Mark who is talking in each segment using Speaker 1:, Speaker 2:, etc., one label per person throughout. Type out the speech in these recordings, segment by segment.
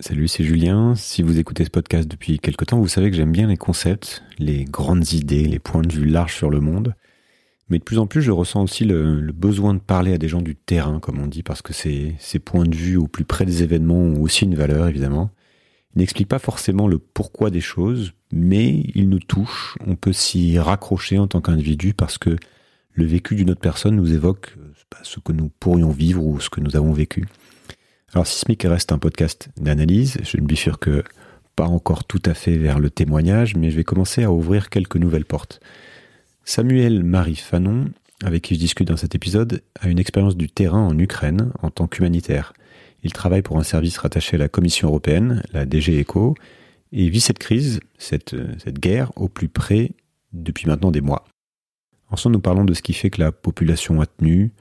Speaker 1: Salut, c'est Julien. Si vous écoutez ce podcast depuis quelque temps, vous savez que j'aime bien les concepts, les grandes idées, les points de vue larges sur le monde. Mais de plus en plus, je ressens aussi le, besoin de parler à des gens du terrain, comme on dit, parce que ces, ces points de vue au plus près des événements ont aussi une valeur, évidemment. Ils n'expliquent pas forcément le pourquoi des choses, mais ils nous touchent. On peut s'y raccrocher en tant qu'individu parce que le vécu d'une autre personne nous évoque euh, ce que nous pourrions vivre ou ce que nous avons vécu. Alors Sismic reste un podcast d'analyse, je ne bifurque pas encore tout à fait vers le témoignage, mais je vais commencer à ouvrir quelques nouvelles portes. Samuel Marie Fanon, avec qui je discute dans cet épisode, a une expérience du terrain en Ukraine en tant qu'humanitaire. Il travaille pour un service rattaché à la Commission européenne, la DG ECO, et vit cette crise, cette, cette guerre, au plus près depuis maintenant des mois. Ensemble, nous parlons de ce qui fait que la population a tenu,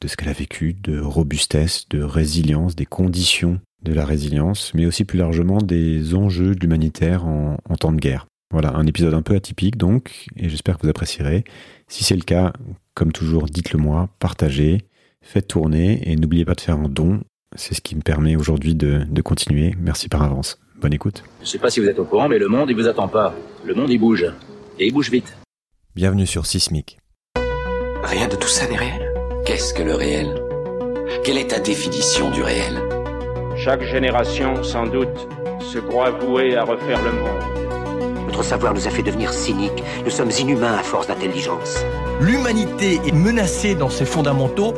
Speaker 1: de ce qu'elle a vécu, de robustesse, de résilience, des conditions de la résilience, mais aussi plus largement des enjeux de l'humanitaire en, temps de guerre. Voilà, un épisode un peu atypique donc, et j'espère que vous apprécierez. Si c'est le cas, comme toujours, dites-le moi, partagez, faites tourner, et n'oubliez pas de faire un don. C'est ce qui me permet aujourd'hui de, de continuer. Merci par avance. Bonne écoute.
Speaker 2: Je ne sais pas si vous êtes au courant, mais le monde, il vous attend pas. Le monde, il bouge. Et il bouge vite.
Speaker 1: Bienvenue sur Sismic.
Speaker 3: Rien de tout ça n'est réel. Qu'est-ce que le réel? Quelle est ta définition du réel?
Speaker 4: Chaque génération, sans doute, se croit vouée à refaire le monde.
Speaker 5: Notre savoir nous a fait devenir cyniques. Nous sommes inhumains à force d'intelligence.
Speaker 6: L'humanité est menacée dans ses fondamentaux.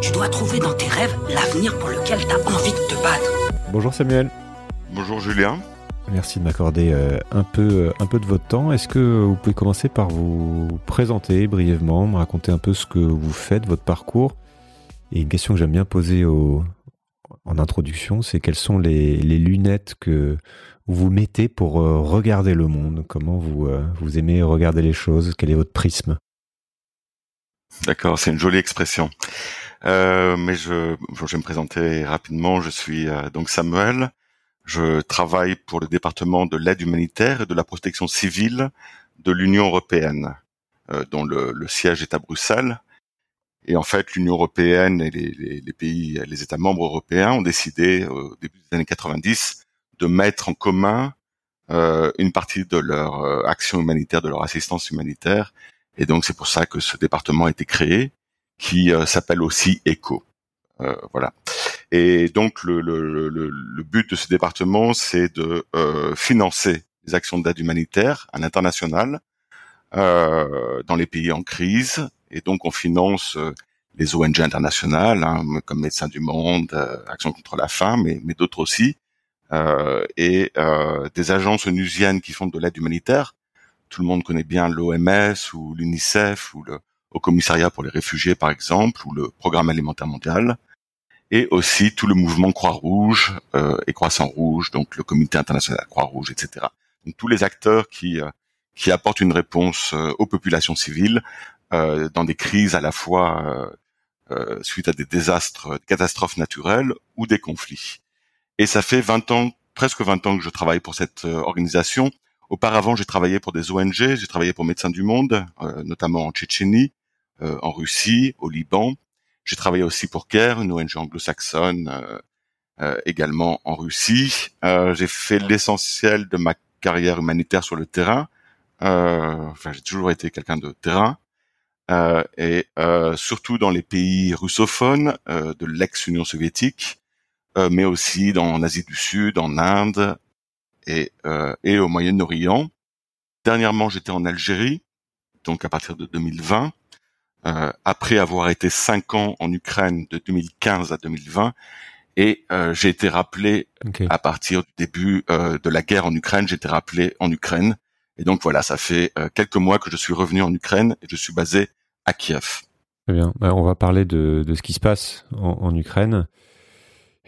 Speaker 5: Tu dois trouver dans tes rêves l'avenir pour lequel tu as envie de te battre.
Speaker 1: Bonjour Samuel.
Speaker 7: Bonjour Julien.
Speaker 1: Merci de m'accorder euh, un peu, euh, un peu de votre temps. Est-ce que vous pouvez commencer par vous présenter brièvement, me raconter un peu ce que vous faites, votre parcours? Et une question que j'aime bien poser en introduction, c'est quelles sont les, lunettes que vous mettez pour euh, regarder le monde? Comment vous, vous aimez regarder les choses? Quel est votre prisme?
Speaker 7: D'accord, c'est une jolie expression. mais je, je vais me présenter rapidement. Je suis donc Samuel. Je travaille pour le département de l'aide humanitaire et de la protection civile de l'Union européenne, euh, dont le, siège est à Bruxelles. Et en fait, l'Union européenne et les, pays, les États membres européens ont décidé au début des années 90 de mettre en commun euh, une partie de leur euh, action humanitaire, de leur assistance humanitaire. Et donc c'est pour ça que ce département a été créé, qui s'appelle aussi ECHO. voilà. Et donc le, but de ce département, c'est de euh, financer les actions d'aide humanitaire à l'international euh, dans les pays en crise. Et donc on finance euh, les ONG internationales, hein, comme Médecins du Monde, Action contre la faim, mais, d'autres aussi, euh, et des agences onusiennes qui font de l'aide humanitaire. Tout le monde connaît bien l'OMS ou l'UNICEF ou le Haut Commissariat pour les réfugiés, par exemple, ou le Programme alimentaire mondial et aussi tout le mouvement Croix-Rouge euh, et Croissant-Rouge, donc le Comité international Croix-Rouge, etc. Donc tous les acteurs qui euh, qui apportent une réponse euh, aux populations civiles euh, dans des crises à la fois suite à des désastres, des catastrophes naturelles ou des conflits. Et ça fait 20 ans, presque 20 ans que je travaille pour cette organisation. Auparavant, j'ai travaillé pour des ONG, j'ai travaillé pour Médecins du Monde, notamment en Tchétchénie, en Russie, au Liban, j'ai travaillé aussi pour CARE, une ONG anglo-saxonne, euh, euh, également en Russie. Euh, j'ai fait l'essentiel de ma carrière humanitaire sur le terrain. enfin, j'ai toujours été quelqu'un de terrain. et surtout dans les pays russophones de l'ex-Union soviétique, mais aussi dans l'Asie du Sud, en Inde et, et au Moyen-Orient. Dernièrement, j'étais en Algérie, donc à partir de 2020. Euh, après avoir été cinq ans en Ukraine de 2015 à 2020. Et euh, j'ai été rappelé à partir du début euh, de la guerre en Ukraine, j'ai été rappelé en Ukraine. Et donc voilà, ça fait quelques mois que je suis revenu en Ukraine et je suis basé à Kiev.
Speaker 1: Très bien. Bah, on va parler de, de, ce qui se passe en, en Ukraine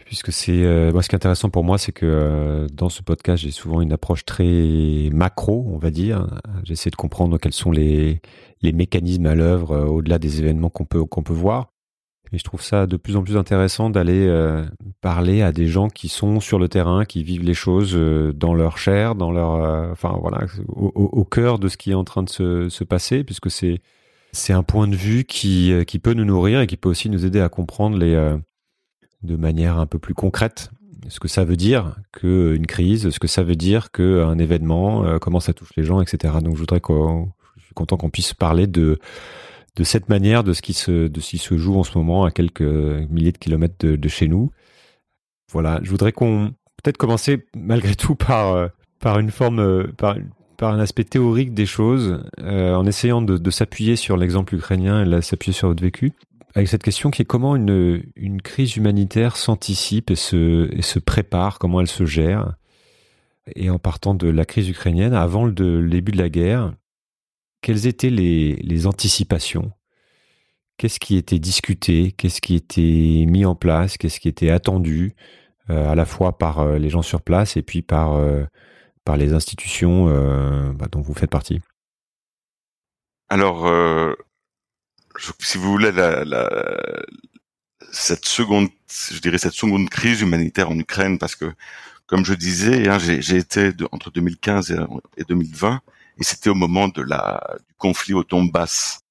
Speaker 1: puisque c'est euh, moi ce qui est intéressant pour moi, c'est que euh, dans ce podcast, j'ai souvent une approche très macro, on va dire. J'essaie de comprendre quels sont les les mécanismes à l'œuvre euh, au-delà des événements qu'on peut qu'on peut voir. Et je trouve ça de plus en plus intéressant d'aller parler à des gens qui sont sur le terrain, qui vivent les choses dans leur chair, dans leur, enfin voilà, au, au, cœur de ce qui est en train de se, se passer, puisque c'est c'est un point de vue qui qui peut nous nourrir et qui peut aussi nous aider à comprendre les de manière un peu plus concrète ce que ça veut dire qu'une crise, ce que ça veut dire qu'un événement, comment ça touche les gens, etc. Donc je voudrais qu'on, je suis content qu'on puisse parler de cette manière, de ce qui se de ce qui se joue en ce moment à quelques milliers de kilomètres de, chez nous. Voilà, je voudrais qu'on peut-être commencer malgré tout par une forme par un aspect théorique des choses, euh, en essayant de, de s'appuyer sur l'exemple ukrainien et de s'appuyer sur votre vécu, avec cette question qui est comment une, crise humanitaire s'anticipe et se, prépare, comment elle se gère. Et en partant de la crise ukrainienne, avant le, début de la guerre, quelles étaient les, anticipations? Qu'est-ce qui était discuté? Qu'est-ce qui était mis en place? Qu'est-ce qui était attendu? Euh, à la fois par euh, les gens sur place et puis par euh, les institutions bah, dont vous faites partie.
Speaker 7: Alors, si vous voulez, la, la, cette seconde, je dirais cette seconde crise humanitaire en Ukraine, parce que, comme je disais, hein, j'ai été entre 2015 et, et 2020, et c'était au moment de la, du conflit au Donbass,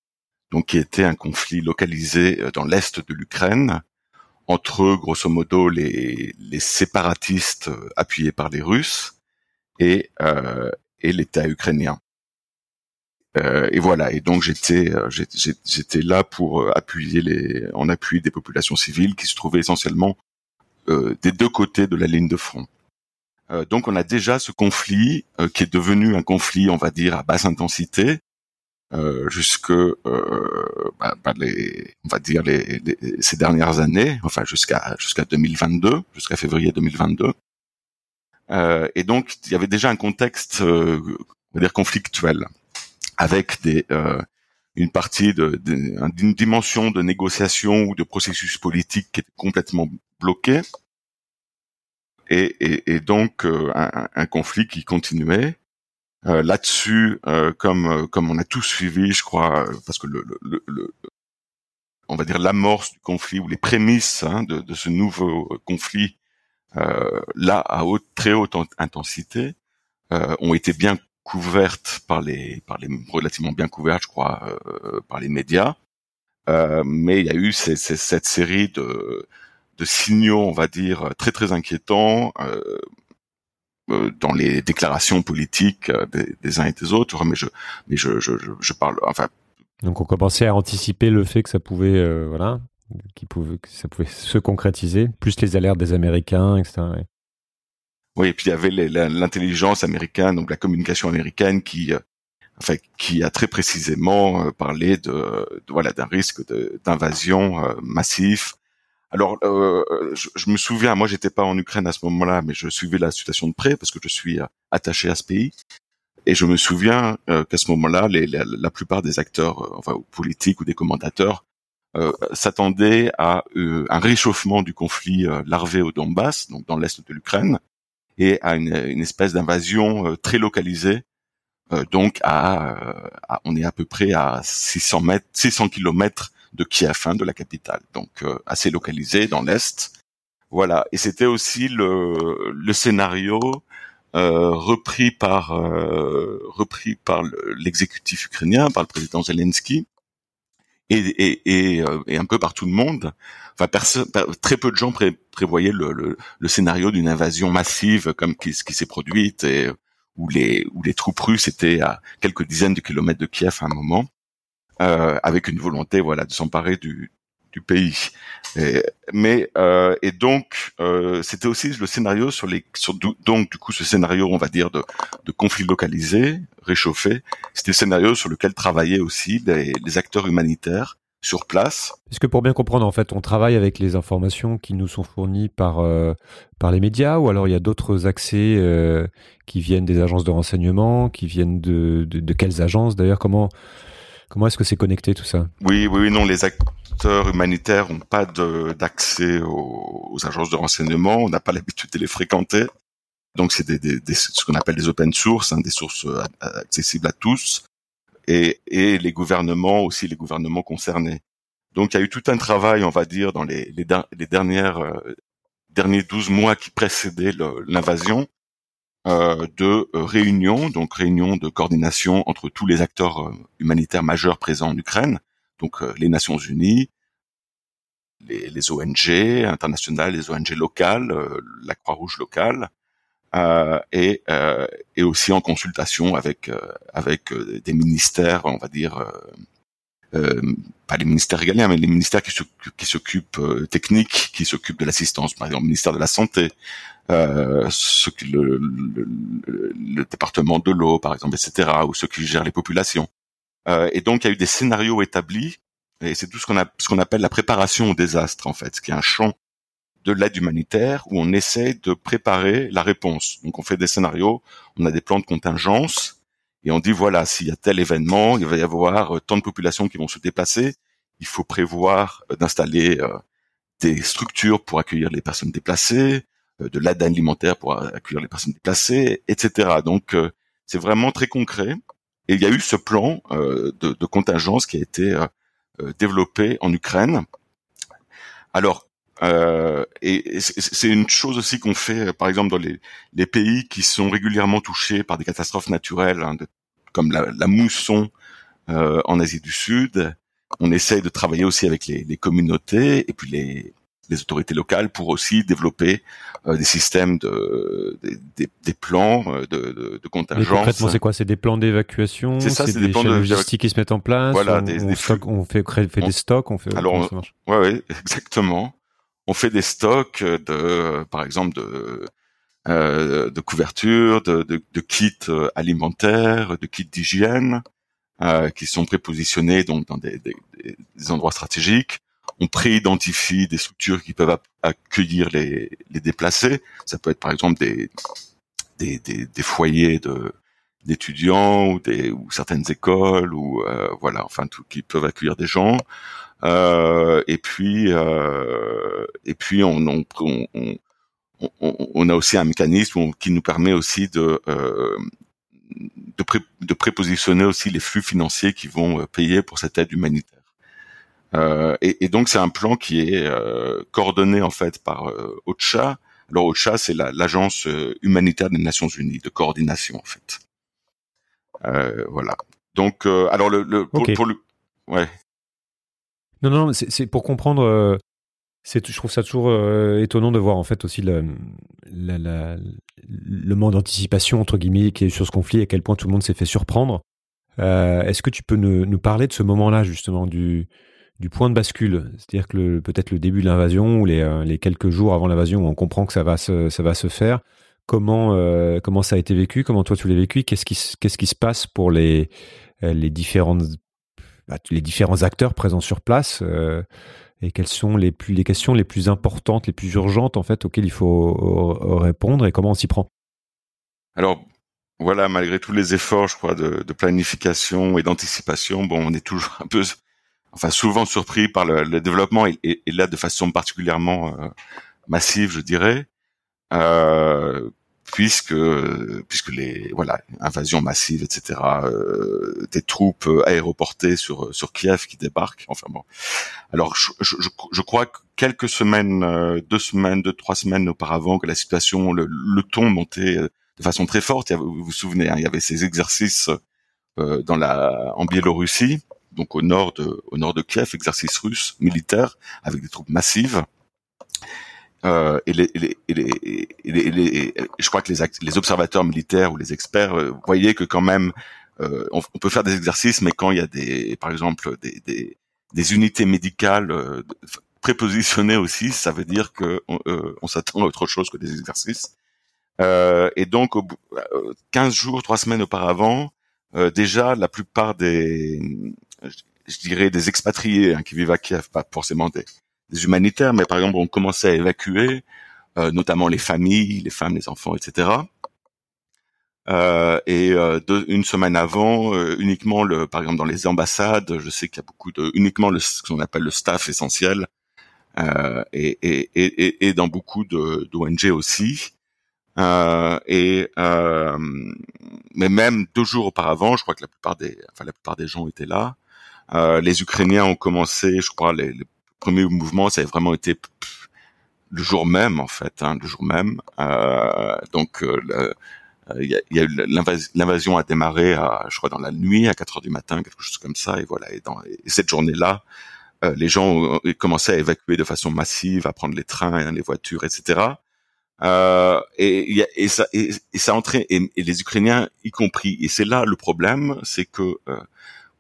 Speaker 7: donc qui était un conflit localisé euh, dans l'est de l'Ukraine, entre grosso modo les, les séparatistes euh, appuyés par les Russes et, euh, et l'État ukrainien. Euh, et voilà. Et donc j'étais euh, j'étais là pour euh, appuyer les en appui des populations civiles qui se trouvaient essentiellement euh, des deux côtés de la ligne de front. Euh, donc on a déjà ce conflit qui est devenu un conflit, on va dire, à basse intensité, jusque bah, bah les, on va dire les, les, ces dernières années, enfin jusqu'à jusqu'à 2022, jusqu'à février 2022. Euh, et donc, il y avait déjà un contexte, euh, on va dire, conflictuel, avec des, euh, une partie de, d'une dimension de négociation ou de processus politique qui était complètement bloquée, et, et, et donc euh, un, un, conflit qui continuait. Euh, là-dessus, comme comme on a tous suivi, je crois, parce que le, le, le on va dire l'amorce du conflit ou les prémices hein, de, de, ce nouveau conflit euh, là à haute, très haute intensité, euh, ont été bien couvertes par les, par les relativement bien couvertes, je crois, euh, par les médias. mais il y a eu cette série de, signaux, on va dire, très très inquiétants dans les déclarations politiques des, uns et des autres. Mais je, mais je, je, je parle, enfin.
Speaker 1: Donc on commençait à anticiper le fait que ça pouvait, voilà, qui pouvait, que ça pouvait se concrétiser, plus les alertes des Américains, etc.
Speaker 7: Oui, et puis il y avait l'intelligence américaine, donc la communication américaine qui, euh, enfin, qui a très précisément euh, parlé de, voilà d'un risque d'invasion euh, massif. Alors, euh, je, me souviens, moi, j'étais pas en Ukraine à ce moment-là, mais je suivais la situation de près parce que je suis attaché à ce pays. Et je me souviens qu'à ce moment-là, la, plupart des acteurs, enfin, politiques ou des commentateurs, s'attendait à un réchauffement du conflit larvé au Donbass, donc dans l'est de l'Ukraine, et à une, une espèce d'invasion très localisée. donc à, on est à peu près à 600 mètres, 600 kilomètres de Kiev, hein, de la capitale, donc assez localisé dans l'est. Voilà, et c'était aussi le, le scénario euh, repris par euh, repris par l'exécutif ukrainien, par le président Zelensky, et, et, et, euh, et, un peu par tout le monde. Enfin, très peu de gens pré prévoyaient le, le, le scénario d'une invasion massive comme qui, ce qui s'est produite et où les où les troupes russes étaient à quelques dizaines de kilomètres de Kiev à un moment, euh, avec une volonté voilà de s'emparer du, du pays. Et, mais euh, et donc euh, c'était aussi le scénario sur les sur donc du coup ce scénario on va dire de, de conflit localisé réchauffé c'était le scénario sur lequel travaillaient aussi les, les acteurs humanitaires sur place.
Speaker 1: Est-ce que pour bien comprendre, en fait, on travaille avec les informations qui nous sont fournies par euh, par les médias, ou alors il y a d'autres accès euh, qui viennent des agences de renseignement, qui viennent de de, de quelles agences d'ailleurs Comment comment est-ce que c'est connecté tout ça?
Speaker 7: Oui, oui, non, les acteurs humanitaires n'ont pas d'accès aux, agences de renseignement, on n'a pas l'habitude de les fréquenter. Donc c'est des, des, des, ce qu'on appelle des open sources, hein, des sources euh, accessibles à tous, et, et, les gouvernements aussi, les gouvernements concernés. Donc il y a eu tout un travail, on va dire, dans les, les, les dernières euh, derniers 12 mois qui précédaient l'invasion, de euh, réunions, donc réunions de coordination entre tous les acteurs humanitaires majeurs présents en Ukraine, donc les Nations Unies, les, ONG internationales, les ONG locales, la Croix-Rouge locale, et, et aussi en consultation avec avec des ministères, on va dire euh, pas les ministères régaliens, mais les ministères qui s'occupent euh, techniques, qui s'occupent de l'assistance, par exemple le ministère de la santé, euh, ceux le, le, le, département de l'eau, par exemple, etc., ou ceux qui gèrent les populations. Euh, et donc il y a eu des scénarios établis, et c'est tout ce qu'on ce qu'on appelle la préparation au désastre, en fait, ce qui est un champ de l'aide humanitaire où on essaie de préparer la réponse. Donc on fait des scénarios, on a des plans de contingence, et on dit voilà, s'il y a tel événement, il va y avoir euh, tant de populations qui vont se déplacer, il faut prévoir euh, d'installer euh, des structures pour accueillir les personnes déplacées, de l'aide alimentaire pour accueillir les personnes déplacées, etc. Donc c'est vraiment très concret. Et il y a eu ce plan de, de, contingence qui a été développé en Ukraine. Alors, euh, et, c'est une chose aussi qu'on fait, par exemple, dans les, les, pays qui sont régulièrement touchés par des catastrophes naturelles, hein, de, comme la, la mousson euh, en Asie du Sud. On essaye de travailler aussi avec les, les communautés et puis les, les, autorités locales pour aussi développer euh, des systèmes de des, des plans euh, de, de, de contingence.
Speaker 1: concrètement, c'est quoi? C'est des plans d'évacuation? C'est ça, c'est des, plans de logistique qui se mettent en place? Voilà, on, des, on, on fait, fait des stocks, on fait.
Speaker 7: Alors, ouais, ouais, exactement on fait des stocks de, par exemple, de euh, de couverture, de, kits euh, alimentaires, de kits d'hygiène, euh, qui sont prépositionnés donc dans des, endroits stratégiques. On préidentifie des structures qui peuvent accueillir les, déplacés. Ça peut être par exemple des, foyers de d'étudiants ou des certaines écoles ou euh, voilà enfin tout qui peuvent accueillir des gens et puis euh, et puis on, on, on, on, a aussi un mécanisme qui nous permet aussi de euh, de, pré, de, prépositionner aussi les flux financiers qui vont payer pour cette aide humanitaire. Euh, et, et, donc c'est un plan qui est euh, coordonné en fait par euh, OCHA. Alors OCHA c'est l'agence humanitaire des Nations Unies de coordination en fait. voilà. Donc alors le, le pour, pour, le ouais.
Speaker 1: Non, non, c'est pour comprendre. Euh, je trouve ça toujours euh, étonnant de voir en fait aussi le, la, manque d'anticipation entre guillemets qui est sur ce conflit et à quel point tout le monde s'est fait surprendre. Euh, est-ce que tu peux nous, parler de ce moment-là justement du, point de bascule, c'est-à-dire que peut-être le début de l'invasion ou les, quelques jours avant l'invasion où on comprend que ça va se, faire. Comment comment ça a été vécu? Comment toi tu l'as vécu? Qu'est-ce qui qui se passe pour les les différentes bah, les différents acteurs présents sur place euh, et quelles sont les, plus, les questions les plus importantes, les plus urgentes en fait auxquelles il faut répondre et comment on s'y prend?
Speaker 7: Alors voilà, malgré tous les efforts, je crois, de, de planification et d'anticipation, bon, on est toujours un peu, enfin souvent surpris par le, le développement et, et, là de façon particulièrement euh, massive, je dirais. Euh, puisque puisque les voilà invasion massive etc euh, des troupes aéroportées sur sur Kiev qui débarquent. Enfin bon. Alors je, je, je crois que quelques semaines euh, deux semaines deux trois semaines auparavant que la situation le, le ton montait euh, de façon très forte. Vous vous souvenez hein, il y avait ces exercices euh, dans la en Biélorussie donc au nord de au nord de Kiev exercices russes militaires avec des troupes massives euh, et, les, les, les, les, je crois que les, les observateurs militaires ou les experts euh, voyaient que quand même euh, on, peut faire des exercices, mais quand il y a des, par exemple, des, des, des unités médicales euh, prépositionnées aussi, ça veut dire que on, on s'attend à autre chose que des exercices. et donc, au 15 jours, trois semaines auparavant, déjà la plupart des, je dirais, des expatriés hein, qui vivent à Kiev, pas forcément des, des humanitaires, mais par exemple, on commençait à évacuer, euh, notamment les familles, les femmes, les enfants, etc. Euh, et euh, une semaine avant, euh, uniquement le, par exemple dans les ambassades, je sais qu'il y a beaucoup de, uniquement le, ce qu'on appelle le staff essentiel, euh, et, et, et, et, dans beaucoup d'ONG aussi. et mais même deux jours auparavant, je crois que la plupart des, enfin la plupart des gens étaient là. les Ukrainiens ont commencé, je crois, les, les premier mouvement, ça a vraiment été le jour même en fait, hein, le jour même. Euh, donc euh, euh, il y, a, a, eu l'invasion a démarré, à, je crois dans la nuit, à 4 heures du matin, quelque chose comme ça, et voilà. Et, dans, et cette journée-là, les gens ont commencé à évacuer de façon massive, à prendre les trains, les voitures, etc. Euh, et, et, ça, et, ça entrait et, les Ukrainiens y compris. Et c'est là le problème, c'est que euh,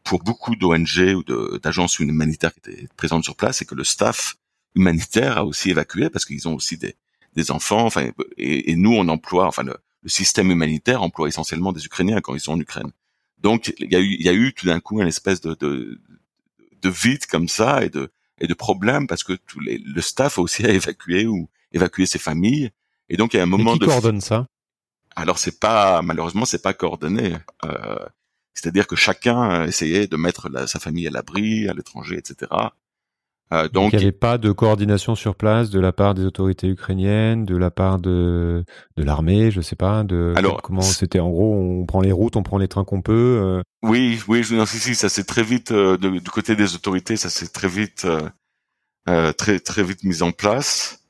Speaker 7: pour beaucoup d'ONG ou d'agences humanitaires qui étaient présentes sur place, c'est que le staff humanitaire a aussi évacué parce qu'ils ont aussi des, des enfants. Enfin, et, nous on emploie, enfin le, système humanitaire emploie essentiellement des Ukrainiens quand ils sont en Ukraine. Donc il y a eu, il y a eu tout d'un coup une espèce de, de, de vide comme ça et de et de problèmes parce que les, le staff a aussi à évacuer ou évacuer ses familles et donc il y a un moment
Speaker 1: qui
Speaker 7: de
Speaker 1: coordonne ça?
Speaker 7: Alors c'est pas malheureusement c'est pas coordonné. Euh, c'est-à-dire que chacun essayait de mettre sa famille à l'abri à l'étranger, etc.
Speaker 1: Euh, donc, il n'y avait pas de coordination sur place de la part des autorités ukrainiennes, de la part de de l'armée, je sais pas. De alors comment c'était en gros, on prend les routes, on prend les trains qu'on peut. Euh.
Speaker 7: Oui, oui, non, si, si, ça s'est très vite euh, du côté des autorités, ça s'est très vite euh, très très vite mis en place.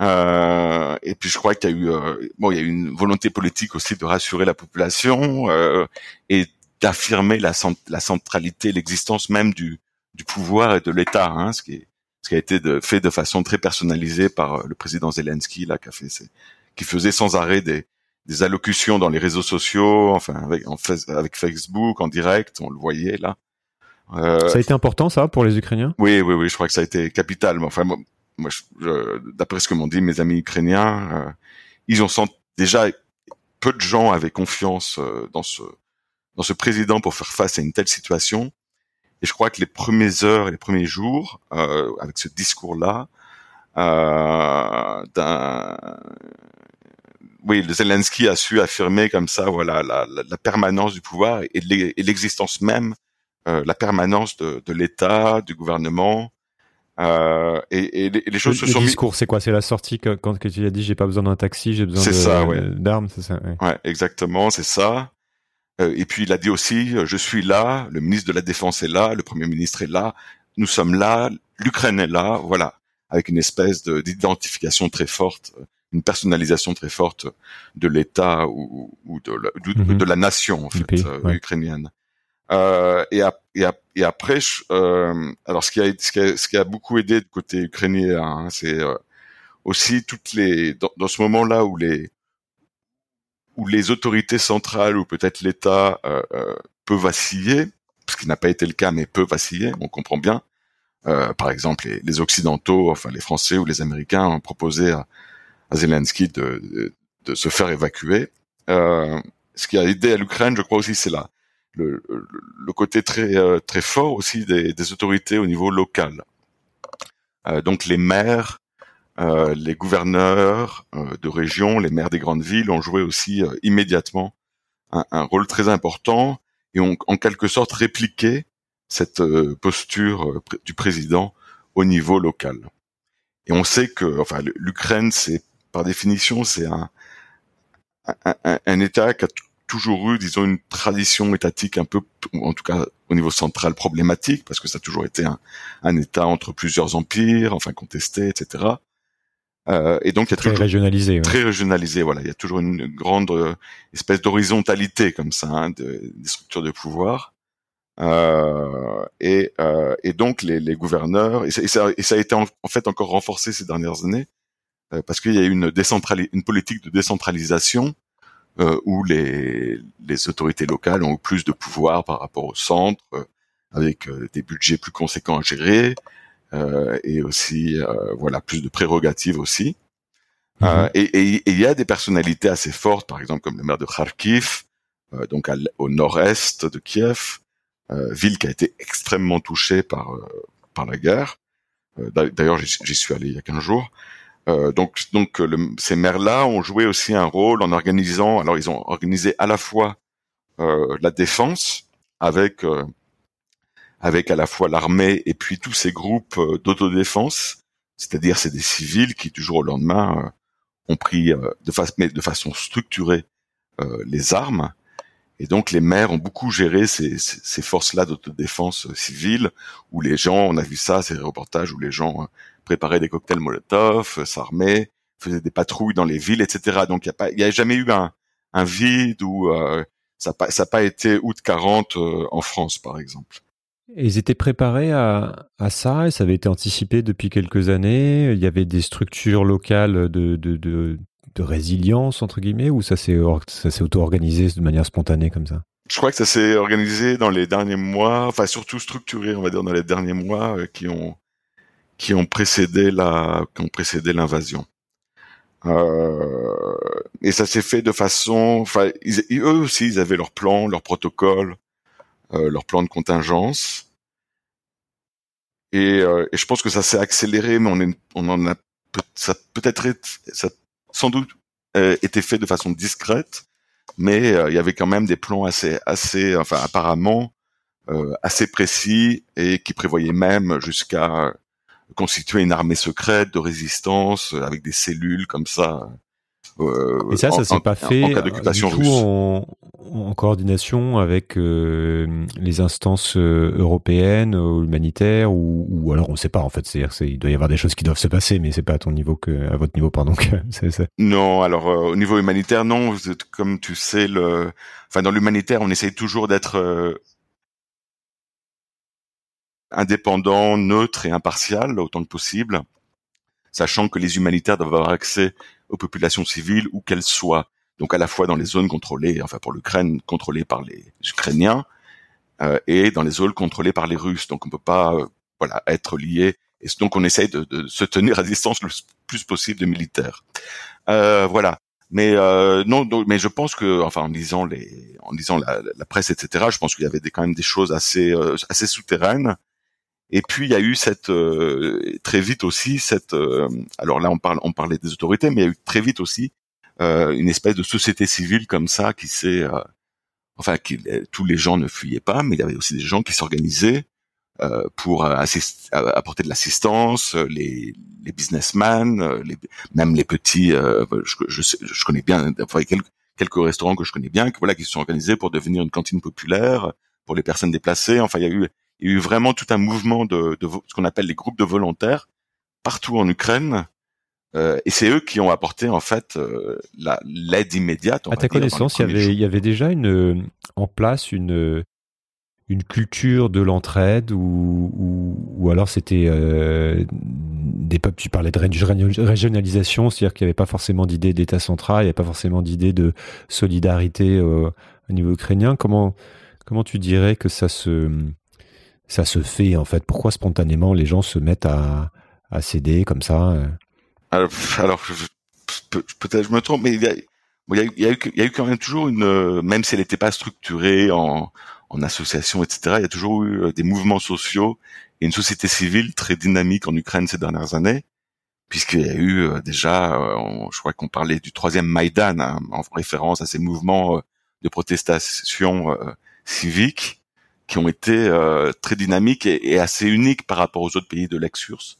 Speaker 7: Euh, et puis je crois qu'il y a eu euh, bon, il y a eu une volonté politique aussi de rassurer la population euh, et d'affirmer la, la centralité, l'existence même du, du pouvoir et de l'État, hein, ce qui est, ce qui a été de, fait de façon très personnalisée par euh, le président Zelensky là, qui a fait, qui faisait sans arrêt des, des allocutions dans les réseaux sociaux, enfin avec, en, avec Facebook en direct, on le voyait là.
Speaker 1: Euh, ça a été important ça pour les Ukrainiens?
Speaker 7: Oui, oui, oui, je crois que ça a été capital. Enfin, moi, d'après ce que m'ont dit mes amis ukrainiens, euh, ils ont senti déjà peu de gens avaient confiance euh, dans ce dans ce président pour faire face à une telle situation. Et je crois que les premières heures et les premiers jours, euh, avec ce discours-là, euh, d'un oui, Zelensky a su affirmer comme ça, voilà, la, la, la permanence du pouvoir et l'existence même, euh, la permanence de, de l'État, du gouvernement, euh, et, et, les, choses
Speaker 1: le,
Speaker 7: se sont
Speaker 1: le discours, c'est quoi? C'est la sortie que, quand que tu as dit j'ai pas besoin d'un taxi, j'ai besoin d'armes, c'est ça.
Speaker 7: Ouais. ouais exactement, c'est ça. Euh, et puis il a dit aussi je suis là, le ministre de la Défense est là, le Premier ministre est là, nous sommes là, l'Ukraine est là, voilà, avec une espèce d'identification très forte, une personnalisation très forte de l'État ou, ou de, la, de, de, la nation en fait euh, ukrainienne. Euh, et, et, et, après, euh, alors ce qui, a, ce qui, a, ce, qui a, beaucoup aidé du côté ukrainien, hein, c'est euh, aussi toutes les dans, dans ce moment-là où les où les autorités centrales ou peut-être l'État euh, euh, peut vaciller, ce qui n'a pas été le cas, mais peut vaciller, on comprend bien. Euh, par exemple, les, les, Occidentaux, enfin les Français ou les Américains ont proposé à, à Zelensky de, de, se faire évacuer. Euh, ce qui a aidé à l'Ukraine, je crois aussi, c'est là le, le, côté très euh, très fort aussi des, des, autorités au niveau local. Euh, donc les maires, euh, les gouverneurs euh, de région, les maires des grandes villes ont joué aussi euh, immédiatement un, un, rôle très important et ont en quelque sorte répliqué cette posture du président au niveau local. Et on sait que, enfin, l'Ukraine, c'est par définition, c'est un, un, un, État qui a toujours eu, disons, une tradition étatique un peu, en tout cas au niveau central, problématique, parce que ça a toujours été un, un État entre plusieurs empires, enfin contesté, etc. Euh, et donc il y a
Speaker 1: très
Speaker 7: toujours,
Speaker 1: régionalisé,
Speaker 7: très régionalisé. Voilà, il y a toujours une grande euh, espèce d'horizontalité comme ça hein, de, des structures de pouvoir. Euh, et, euh, et donc les, les gouverneurs et ça, et ça, et ça a été en, en, fait encore renforcé ces dernières années euh, parce qu'il y a eu une, une politique de décentralisation euh, où les, les autorités locales ont plus de pouvoir par rapport au centre, euh, avec des budgets plus conséquents à gérer et aussi voilà plus de prérogatives aussi. Mhm. et il y a des personnalités assez fortes, par exemple comme le maire de Kharkiv, donc au nord-est de Kiev, ville qui a été extrêmement touchée par par la guerre. D'ailleurs, j'y suis allé il y a 15 jours. Euh, donc, donc le, ces maires-là ont joué aussi un rôle en organisant. Alors, ils ont organisé à la fois euh, la défense avec euh, avec à la fois l'armée et puis tous ces groupes euh, d'autodéfense, c'est-à-dire c'est des civils qui du jour au lendemain ont pris de, fa mais de façon structurée les armes. Et donc les maires ont beaucoup géré ces, ces, ces forces-là d'autodéfense civile, où les gens, on a vu ça, ces reportages où les gens préparer des cocktails Molotov, euh, s'armer, faisait des patrouilles dans les villes, etc. Donc il y a a jamais eu un, un vide où euh, ça n'a pas, pas été août 40 euh, en France, par exemple.
Speaker 1: Ils étaient préparés à, à, ça et ça avait été anticipé depuis quelques années. Il y avait des structures locales de, de, de, de résilience, entre guillemets, ou ça s'est auto-organisé de manière spontanée comme ça?
Speaker 7: Je crois que ça s'est organisé dans les derniers mois, enfin surtout structuré, on va dire, dans les derniers mois euh, qui ont précédé qui ont précédé l'invasion. Euh, et ça s'est fait de façon, enfin, eux aussi, ils avaient leur plan, leur protocole, leur plan de contingence. Et, euh, et je pense que ça s'est accéléré, mais on, est, on en a peut-être ça sans doute euh, été fait de façon discrète, mais euh, il y avait quand même des plans assez assez, enfin apparemment euh, assez précis et qui prévoyaient même jusqu'à constituer une armée secrète de résistance avec des cellules comme ça.
Speaker 1: Euh, et ça, ça s'est pas fait en, euh, en, coordination avec euh, les instances européennes, humanitaires, ou, ou, alors on sait pas en fait. C'est-à-dire, il doit y avoir des choses qui doivent se passer, mais c'est pas à ton niveau que, à votre niveau, pardon.
Speaker 7: c'est, c'est... Non, alors au niveau humanitaire, non. Comme tu sais, le, enfin dans l'humanitaire, on essaye toujours d'être indépendant, neutre et impartial autant que possible, sachant que les humanitaires doivent avoir accès aux populations civiles où qu'elles soient. Donc à la fois dans les zones contrôlées, enfin pour l'Ukraine contrôlées par les Ukrainiens, euh, et dans les zones contrôlées par les Russes. Donc on peut pas, euh, voilà, être lié. Et donc on essaye de, de, se tenir à distance le plus possible de militaires. Euh, voilà. Mais euh, non, mais je pense que, enfin, en lisant les, en lisant la, la presse, etc., je pense qu'il y avait des, quand même des choses assez, euh, assez souterraines et puis il y a eu cette euh, très vite aussi cette euh, alors là on parle on parlait des autorités mais il y a eu très vite aussi euh, une espèce de société civile comme ça qui s'est enfin qui, tous les gens ne fuyaient pas mais il y avait aussi des gens qui s'organisaient pour apporter de l'assistance les les businessmen les, même les petits je, je, je, connais bien enfin, quelques quelques restaurants que je connais bien voilà qui se sont organisés pour devenir une cantine populaire pour les personnes déplacées. Enfin il y a eu il y a eu vraiment tout un mouvement de, de ce qu'on appelle les groupes de volontaires partout en Ukraine. Euh, et c'est eux qui ont apporté en fait euh, l'aide immédiate.
Speaker 1: À ta connaissance, il y avait, il y avait déjà une en place une une culture de l'entraide ou, ou, ou alors c'était euh, des peuples. Tu parlais de régionalisation, c'est-à-dire qu'il n'y avait pas forcément d'idée d'État central, il n'y avait pas forcément d'idée de solidarité au niveau ukrainien. Comment comment tu dirais que ça se ça se fait en fait Pourquoi spontanément les gens se mettent à, à céder comme ça euh?
Speaker 7: Alors, peut-être je me trompe, mais il y a, il y a, eu, quand même toujours une, même si elle n'était pas structurée en, en association, etc. Il y a toujours eu euh, des mouvements sociaux et une société civile très dynamique en Ukraine ces dernières années, puisqu'il y a eu euh, déjà, je crois qu'on parlait du troisième Maïdan hein, en référence à ces mouvements de protestation civique qui ont été euh, très dynamiques et, assez uniques par rapport aux autres pays de l'ex-URSS.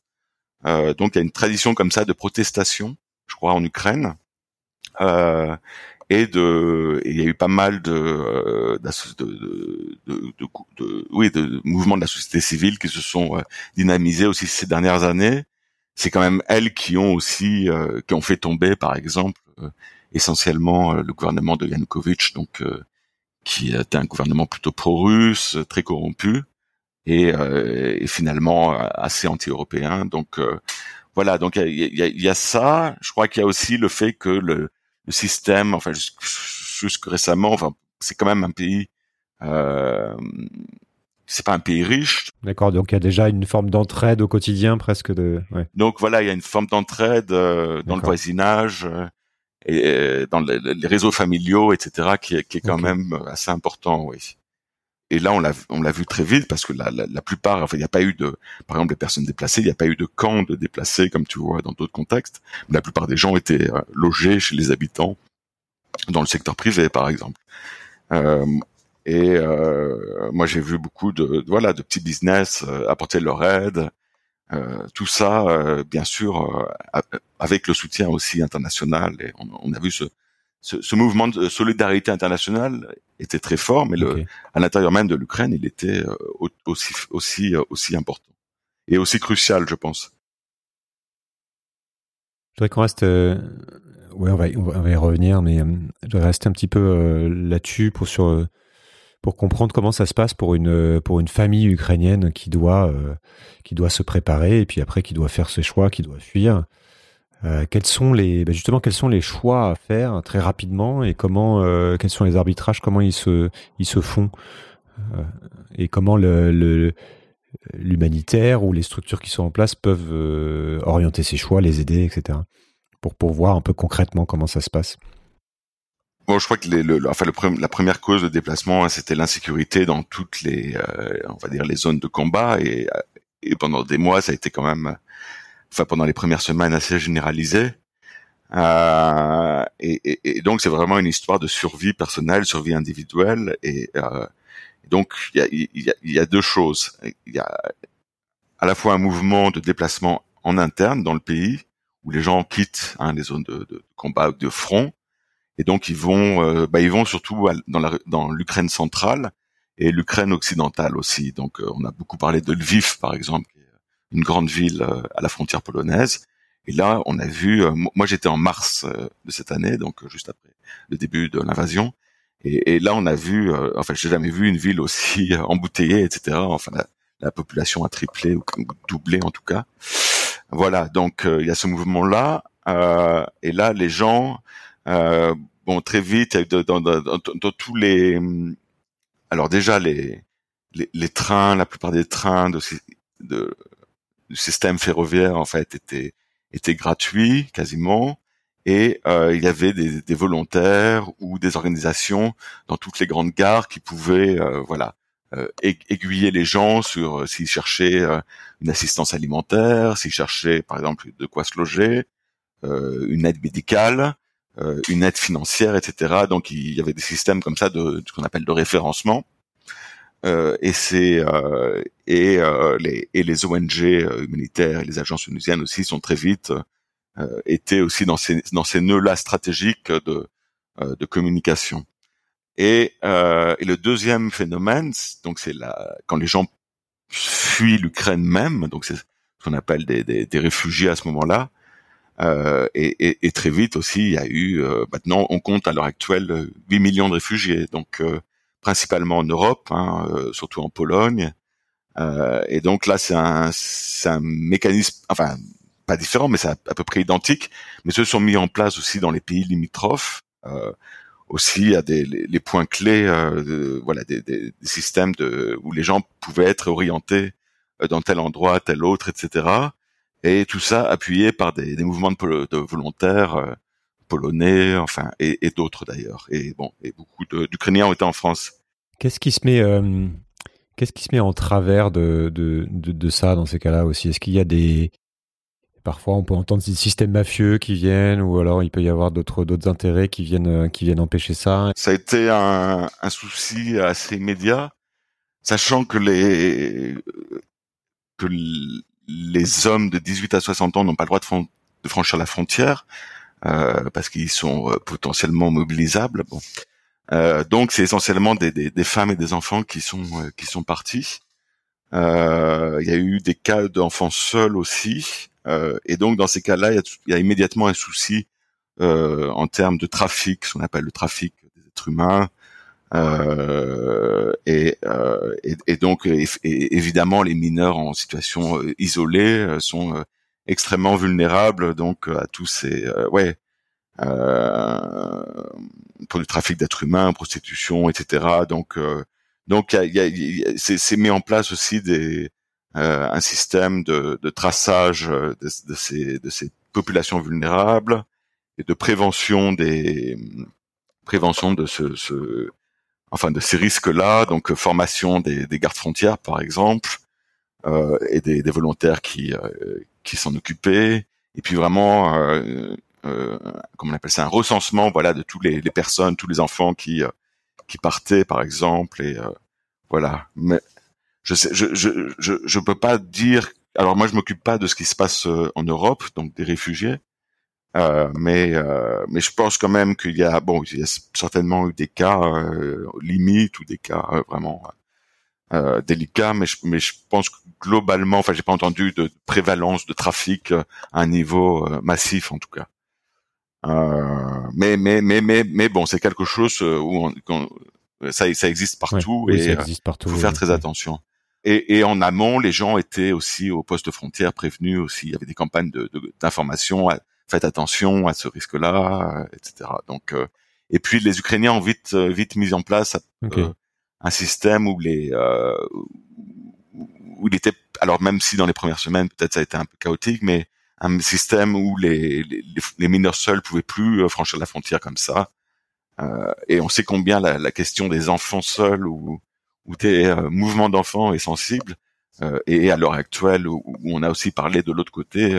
Speaker 7: Euh, donc il y a une tradition comme ça de protestation, je crois, en Ukraine. Euh, et de, il y a eu pas mal de, euh, de, de, de, oui, de mouvements de la société civile qui se sont dynamisés aussi ces dernières années. C'est quand même elles qui ont aussi, qui ont fait tomber, par exemple, essentiellement le gouvernement de Yanukovych, donc qui était un gouvernement plutôt pro-russe, très corrompu, et, euh, et finalement euh, assez anti-européen. Donc euh, voilà, donc il y a, y a, ça. Je crois qu'il y a aussi le fait que le, le système, enfin jusque récemment, enfin c'est quand même un pays. Euh, c'est pas un pays riche.
Speaker 1: D'accord, donc il y a déjà une forme d'entraide au quotidien presque de. Ouais.
Speaker 7: Donc voilà, il y a une forme d'entraide euh, dans le voisinage et dans les, réseaux familiaux, etc., qui, qui est quand même assez important, oui. Et là, on l'a, on l'a vu très vite parce que la, la, la plupart, enfin, il n'y a pas eu de, par exemple, les personnes déplacées, il n'y a pas eu de camps de déplacés comme tu vois dans d'autres contextes. la plupart des gens étaient euh, logés chez les habitants dans le secteur privé, par exemple. Euh, et euh, moi, j'ai vu beaucoup de, voilà, de petits business euh, apporter leur aide, euh, tout ça, euh, bien sûr, euh, avec le soutien aussi international. Et on, a vu ce, ce, ce, mouvement de solidarité internationale était très fort, mais le, à l'intérieur même de l'Ukraine, il était aussi aussi aussi important et aussi crucial, je pense.
Speaker 1: Je voudrais qu'on reste. Ouais, on va, on va y revenir, mais je vais rester un petit peu là-dessus pour sur pour comprendre comment ça se passe pour une pour une famille ukrainienne qui doit qui doit se préparer et puis après qui doit faire ses choix, qui doit fuir. quels sont les bah, justement quels sont les choix à faire très rapidement et comment quels sont les arbitrages comment ils se ils se font et comment le l'humanitaire ou les structures qui sont en place peuvent euh, orienter ces choix, les aider, etc. Pour, pour voir un peu concrètement comment ça se passe.
Speaker 7: Bon, je crois que les, le, enfin, le, la première cause de déplacement, hein, c'était l'insécurité dans toutes les, euh, on va dire, les zones de combat, et, et, pendant des mois, ça a été quand même, enfin, pendant les premières semaines, assez généralisé. Euh, et, et, donc, c'est vraiment une histoire de survie personnelle, survie individuelle, et euh, donc il y a, y, a, y a, deux choses. Il y a à la fois un mouvement de déplacement en interne dans le pays où les gens quittent hein, les zones de, combat de front et donc ils vont, euh, bah, ils vont surtout dans, la, dans l'Ukraine centrale et l'Ukraine occidentale aussi. Donc euh, on a beaucoup parlé de Lviv par exemple, une grande ville euh, à la frontière polonaise. Et là, on a vu, moi j'étais en mars de cette année, donc juste après le début de l'invasion, et, et, là, on a vu, enfin, j'ai jamais vu une ville aussi embouteillée, etc. Enfin, la, la, population a triplé ou doublé en tout cas. Voilà, donc il y a ce mouvement-là. Euh, et là, les gens, bon, très vite, dans, dans, dans, dans, tous les, alors déjà les, les, les trains, la plupart des trains de, de du système ferroviaire en fait étaient étaient gratuits quasiment. Et euh, il y avait des, des, volontaires ou des organisations dans toutes les grandes gares qui pouvaient euh, voilà euh, aiguiller les gens sur euh, s'ils cherchaient euh, une assistance alimentaire, s'ils cherchaient par exemple de quoi se loger, une aide médicale, une aide financière, etc. Donc il y avait des systèmes comme ça de, ce qu'on appelle de référencement. et c'est et les et les ONG humanitaires et les agences unisiennes aussi sont très vite euh, était aussi dans ces dans ces nœuds-là stratégiques de euh, de communication. Et, euh, et le deuxième phénomène, donc c'est la quand les gens fuient l'Ukraine même, donc c'est ce qu'on appelle des, des, des, réfugiés à ce moment-là. Euh, et, et, et, très vite aussi, il y a eu, euh, maintenant on compte à l'heure actuelle 8 millions de réfugiés, donc euh, principalement en Europe, hein, surtout en Pologne. et donc là, c'est un, un mécanisme, enfin pas différent, mais c'est à, peu près identique, mais se sont mis en place aussi dans les pays limitrophes. Euh, aussi à des les, points clés, euh, voilà, des, des, systèmes de où les gens pouvaient être orientés euh, dans tel endroit, tel autre, etc. Et tout ça appuyé par des, des mouvements de, de volontaires euh, polonais, enfin, et, et d'autres d'ailleurs. Et bon, et beaucoup d'Ukrainiens ont été en France.
Speaker 1: Qu'est-ce qui se met euh, Qu'est-ce qui se met en travers de, de, de, de ça dans ces cas-là aussi? Est-ce qu'il y a des, Parfois, on peut entendre des systèmes mafieux qui viennent, ou alors il peut y avoir d'autres d'autres intérêts qui viennent euh, qui viennent empêcher ça?
Speaker 7: Ça a été un, un souci assez immédiat, sachant que les que les hommes de 18 à 60 ans n'ont pas le droit de, franchir la frontière euh, parce qu'ils sont euh, potentiellement mobilisables. Euh, donc c'est essentiellement des, femmes et des enfants qui sont qui sont partis. Il y a eu des cas d'enfants seuls aussi. Et donc dans ces cas-là, il y, a, immédiatement un souci en termes de trafic, ce qu'on appelle le trafic des êtres humains. Euh, et, euh, et, donc évidemment les mineurs en situation euh, isolée euh, sont extrêmement vulnérables donc à tous ces ouais pour le trafic d'êtres humains, prostitution, etc. Donc donc il y a, y a c'est mis en place aussi des euh, un système de, de traçage euh, de, de, ces, de ces populations vulnérables et de prévention des prévention de ce, ce enfin de ces risques-là, donc euh, formation des, des gardes frontières par exemple euh, et des, des, volontaires qui qui s'en occupaient et puis vraiment euh, euh, comment on appelle ça un recensement voilà de tous les, les personnes tous les enfants qui qui partaient par exemple et voilà mais je sais, je, je, je, je peux pas dire. Alors moi, je m'occupe pas de ce qui se passe euh, en Europe, donc des réfugiés. Euh, mais euh, mais je pense quand même qu'il y a bon, il y a certainement eu des cas euh, limites ou des cas euh, vraiment euh, délicats, mais je, mais je pense que globalement, enfin, j'ai pas entendu de prévalence de trafic à un niveau massif en tout cas. mais mais mais mais mais bon, c'est quelque chose où on, ça, ça existe partout
Speaker 1: Ouais, oui,
Speaker 7: et
Speaker 1: ça existe partout.
Speaker 7: faut faire très attention. Et, et en amont, les gens étaient aussi au poste frontière prévenus aussi. Il y avait des campagnes de- de- d'information. à- faites attention à ce risque-là, euh, etc. Donc, euh, et puis les Ukrainiens ont vite euh, vite mis en place un système où les euh, où il était alors même si dans les premières semaines peut-être ça a été un peu chaotique, mais un système où les les, les mineurs seuls pouvaient plus franchir la frontière comme ça. Euh, et on sait combien la, la question des enfants seuls ou ou des euh, mouvements d'enfants est sensible. Euh, et à l'heure actuelle, où, où on a aussi parlé de l'autre côté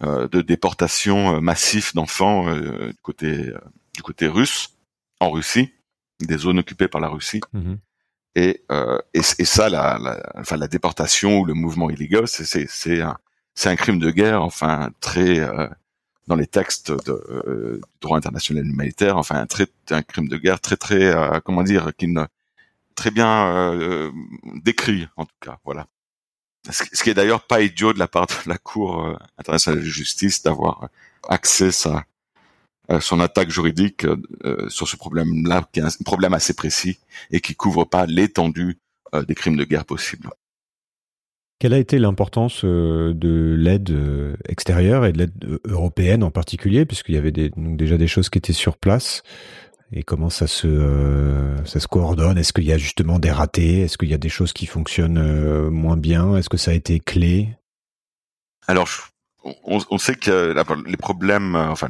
Speaker 7: de déportation euh, massif d'enfants euh, du côté euh, du côté russe, en Russie, des zones occupées par la Russie.
Speaker 1: Mhm.
Speaker 7: Et, euh, et, et ça, la, la, enfin, la déportation ou le mouvement illégal, c'est c'est c'est un c'est un crime de guerre, enfin très euh, dans les textes de, euh, du droit international humanitaire, enfin un très un crime de guerre très très euh, comment dire qui ne très bien euh, décrit en tout cas, voilà. Ce qui est d'ailleurs pas idiot de la part de la Cour euh, internationale de justice d'avoir accès à euh, son attaque juridique euh, euh, sur ce problème-là, qui est un problème assez précis et qui couvre pas l'étendue euh, des crimes de guerre possibles.
Speaker 1: Quelle a été l'importance euh, de l'aide euh, extérieure et de l'aide euh, européenne en particulier, puisqu'il y avait déjà des choses qui étaient sur place et comment ça se euh, ça se coordonne? Est-ce qu'il y a justement des ratés? Est-ce qu'il y a des choses qui fonctionnent euh, moins bien? Est-ce que ça a été clé?
Speaker 7: Alors, on, on sait que les problèmes, euh, enfin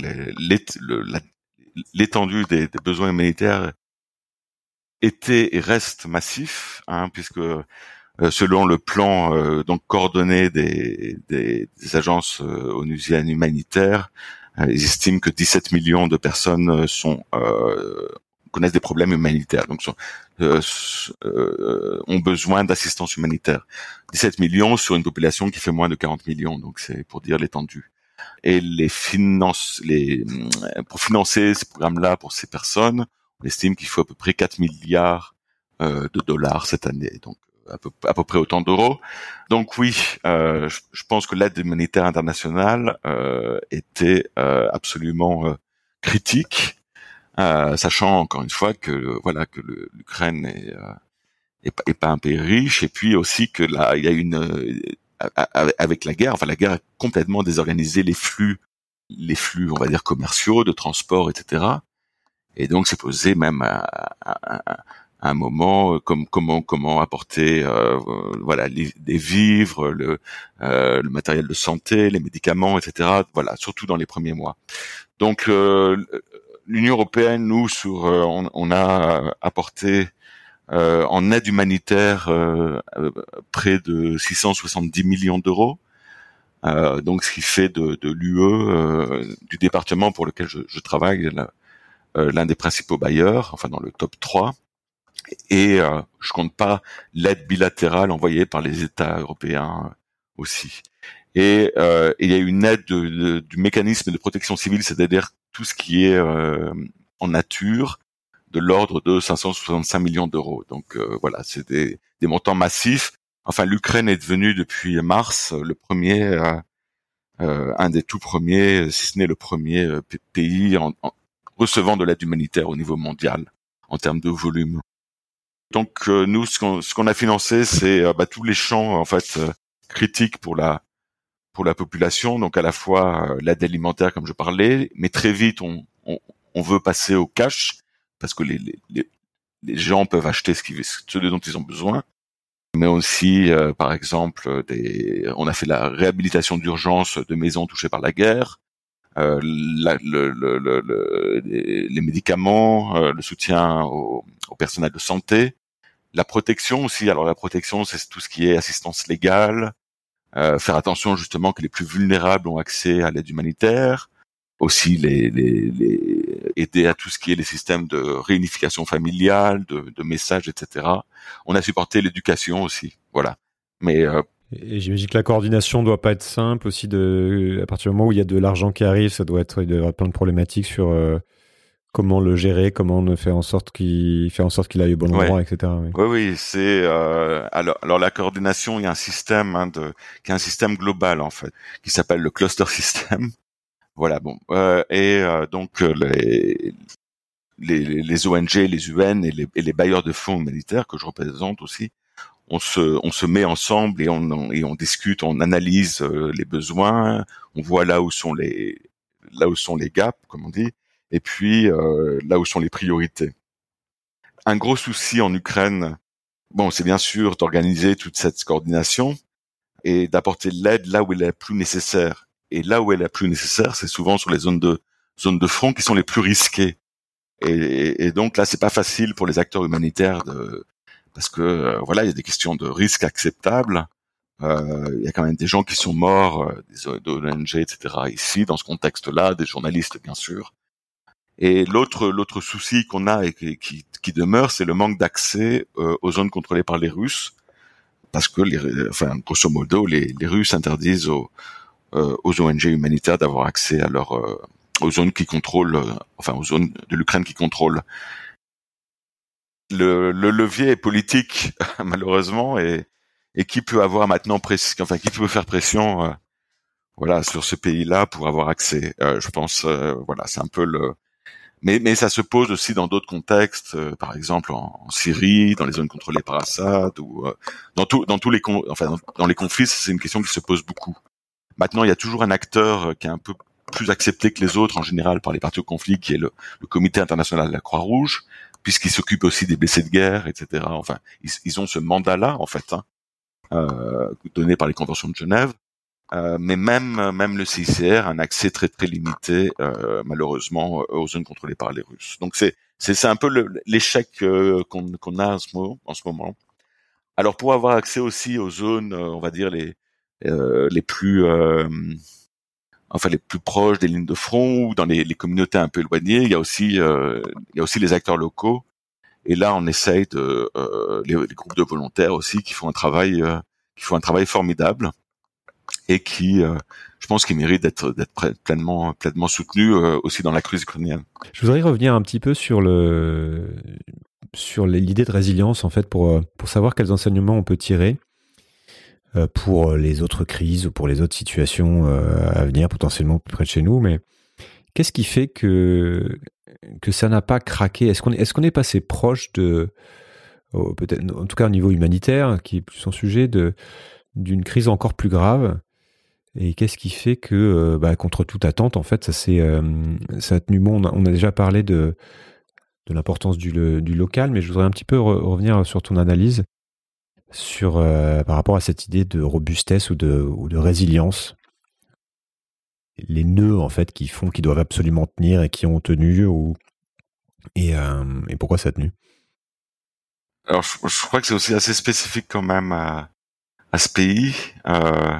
Speaker 7: l'étendue des, des besoins humanitaires était et reste massif, hein, puisque euh, selon le plan euh, donc coordonné des, des, des agences onusiennes humanitaires, ils estiment que 17 millions de personnes euh, sont euh, connaissent des problèmes humanitaires, donc sont, euh, euh, ont besoin d'assistance humanitaire. 17 millions sur une population qui fait moins de 40 millions, donc c'est pour dire l'étendue. Et les finances, les euh, pour financer ces programmes-là pour ces personnes, on estime qu'il faut à peu près 4 milliards de dollars cette année, donc à peu, à peu près autant d'euros. Donc oui, euh, je, je pense que l'aide humanitaire internationale euh, était euh, absolument euh, critique, euh, sachant encore une fois que voilà que l'Ukraine est, euh, est, est pas un pays riche, et puis aussi que là il y a une avec la guerre, enfin la guerre a complètement désorganisé les flux, les flux on va dire commerciaux, de transport, etc. Et donc c'est posé même à, à un moment euh, comme comment comment apporter euh, euh, voilà les, vivres, le, euh, le matériel de santé, les médicaments, etc. Voilà, surtout dans les premiers mois. Donc euh, l'Union européenne, nous, sur, euh, on, on a apporté en aide humanitaire près de 670 millions d'euros. Donc, ce qui fait de, de l'UE, du département pour lequel je, je travaille, l'un des principaux bailleurs, enfin dans le top 3. Et euh, je compte pas l'aide bilatérale envoyée par les États européens euh, aussi. Et euh, il y a une aide de- de- du mécanisme de protection civile, c'est-à-dire tout ce qui est euh, en nature, de l'ordre de 565 millions d'euros. Donc euh, voilà, c'est des, des montants massifs. Enfin, l'Ukraine est devenue depuis mars le premier, euh, un des tout premiers, si ce n'est le premier pays en, en recevant de l'aide humanitaire au niveau mondial en termes de volume. Donc euh, nous, ce qu'on qu'on a financé, c'est euh, bah, tous les champs en fait euh, critiques pour la pour la population, donc à la fois l'aide alimentaire comme je parlais, mais très vite on, on, on veut passer au cash parce que les, les, les, les gens peuvent acheter ce, qui, ce dont ils ont besoin, mais aussi euh, par exemple des, on a fait la réhabilitation d'urgence de maisons touchées par la guerre, euh, la- le, le, le, le- les, les médicaments, euh, le soutien au, au personnel de santé, la protection aussi. Alors la protection, c'est tout ce qui est assistance légale, euh, faire attention justement que les plus vulnérables ont accès à l'aide humanitaire, aussi les, les, les aider à tout ce qui est les systèmes de réunification familiale, de, de messages, etc. On a supporté l'éducation aussi, voilà. Mais euh,
Speaker 1: Et j'imagine que la coordination doit pas être simple aussi. De, à partir du moment où il y a de l'argent qui arrive, ça doit être, il doit y avoir plein de problématiques sur euh, comment le gérer, comment on faire en sorte qu'il faire en sorte qu'il aille au bon
Speaker 7: Ouais.
Speaker 1: endroit, etc. oui.
Speaker 7: Oui, oui, c'est euh, alors, alors la coordination, il y a un système hein, de, qui est un système global en fait, qui s'appelle le cluster system. Voilà, bon, euh, et donc les, les, les, ONG, les UN et les, et les, bailleurs de fonds humanitaires que je représente aussi, on se, met ensemble et on, discute, on analyse euh, les besoins, on voit là où sont les, là où sont les gaps, comme on dit, et puis euh, là où sont les priorités. Un gros souci en Ukraine, bon, c'est bien sûr d'organiser toute cette coordination et d'apporter l'aide là où elle est la plus nécessaire. Et là où elle est la plus nécessaire, c'est souvent sur les zones de zones de front qui sont les plus risquées. Et, et donc là, c'est pas facile pour les acteurs humanitaires de, parce que euh, voilà, il y a des questions de risque acceptables. Euh, il y a quand même des gens qui sont morts, euh, des ONG, etc. Ici, dans ce contexte-là, des journalistes bien sûr. Et l'autre l'autre souci qu'on a et qui, qui, demeure, c'est le manque d'accès euh, aux zones contrôlées par les Russes, parce que les, enfin grosso modo, les, les Russes interdisent aux, aux ONG humanitaires d'avoir accès à leur aux zones qui contrôlent, enfin aux zones de l'Ukraine qui contrôlent. Le, le, levier est politique malheureusement et, et qui peut avoir maintenant pression, enfin qui peut faire pression, euh, voilà, sur ce pays-là pour avoir accès. Euh, je pense, euh, voilà, c'est un peu le. Mais, mais ça se pose aussi dans d'autres contextes, par exemple en, Syrie, dans les zones contrôlées par Assad, ou dans, tout, dans tous les, enfin dans les conflits, c'est une question qui se pose beaucoup. Maintenant, il y a toujours un acteur qui est un peu plus accepté que les autres en général par les partis au conflit, qui est le, Comité international de la Croix-Rouge, puisqu'il s'occupe aussi des blessés de guerre, etc. Enfin, ils, ont ce mandat-là, en fait, hein, euh, donné par les conventions de Genève. Euh, mais même même le CICR a un accès très très limité, euh, malheureusement, aux zones contrôlées par les Russes. Donc c'est c'est un peu l'échec qu'on qu'on a en ce moment. En ce moment. Alors pour avoir accès aussi aux zones, on va dire les les plus enfin les plus proches des lignes de front ou dans les, les communautés un peu éloignées. Il y a aussi euh, il y a aussi les acteurs locaux. Et là, on essaye de euh, les, les, groupes de volontaires aussi qui font un travail euh, qui font un travail formidable et qui, euh, je pense, qui mérite d'être d'être pleinement pleinement soutenu euh, aussi dans la crise ukrainienne.
Speaker 1: Je voudrais revenir un petit peu sur le sur l'idée de résilience en fait pour pour savoir quels enseignements on peut tirer euh, pour les autres crises ou pour les autres situations euh, à venir, potentiellement plus près de chez nous. Mais qu'est-ce qui fait que, que ça n'a pas craqué? Est-ce qu'on est, est, qu'on est passé proche de, peut-être, en tout cas au niveau humanitaire, qui est plus son sujet, d'une crise encore plus grave? Et qu'est-ce qui fait que, euh, bah, contre toute attente, en fait, ça ça a tenu bon? On a, déjà parlé de, de l'importance du, local, mais je voudrais un petit peu revenir sur ton analyse sur euh, par rapport à cette idée de robustesse ou de, ou de résilience. Les nœuds en fait qui font qui doivent absolument tenir et qui ont tenu ou et, euh, et pourquoi ça a tenu?
Speaker 7: Alors je, je crois que c'est aussi assez spécifique quand même à, à ce pays. Euh,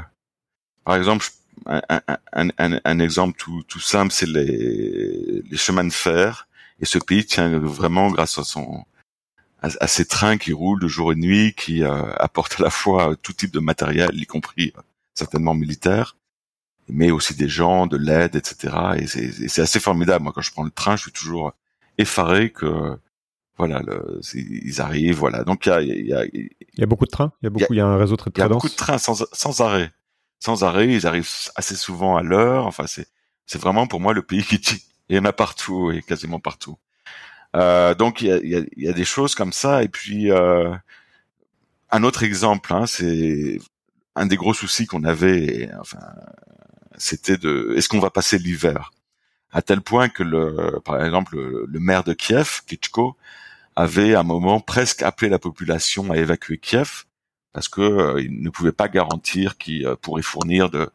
Speaker 7: par exemple un, un, un, exemple tout, tout simple c'est les, les chemins de fer. Et ce pays tient vraiment grâce à son à, ces trains qui roulent de jour et de nuit, qui euh, apportent à la fois tout type de matériel, y compris euh, certainement militaire, mais aussi des gens, de l'aide, etc. Et c'est assez formidable. Moi, quand je prends le train, je suis toujours effaré que voilà, le, ils arrivent, voilà. Donc il y a, y a,
Speaker 1: y a beaucoup de trains. Il y a beaucoup, il y a, un réseau très,
Speaker 7: très Il y a beaucoup de trains sans, sans arrêt, sans arrêt. Ils arrivent assez souvent à l'heure. Enfin, c'est c'est vraiment pour moi le pays qui tient. Il y en a partout et quasiment partout. Euh, donc il y a, y, a, y a, des choses comme ça. Et puis euh, un autre exemple, hein, c'est un des gros soucis qu'on avait. Enfin, c'était de est-ce qu'on va passer l'hiver? À tel point que le, par exemple, le, maire de Kiev, Klitschko, avait à un moment presque appelé la population à évacuer Kiev parce que euh, il ne pouvait pas garantir qu'il pourrait fournir de,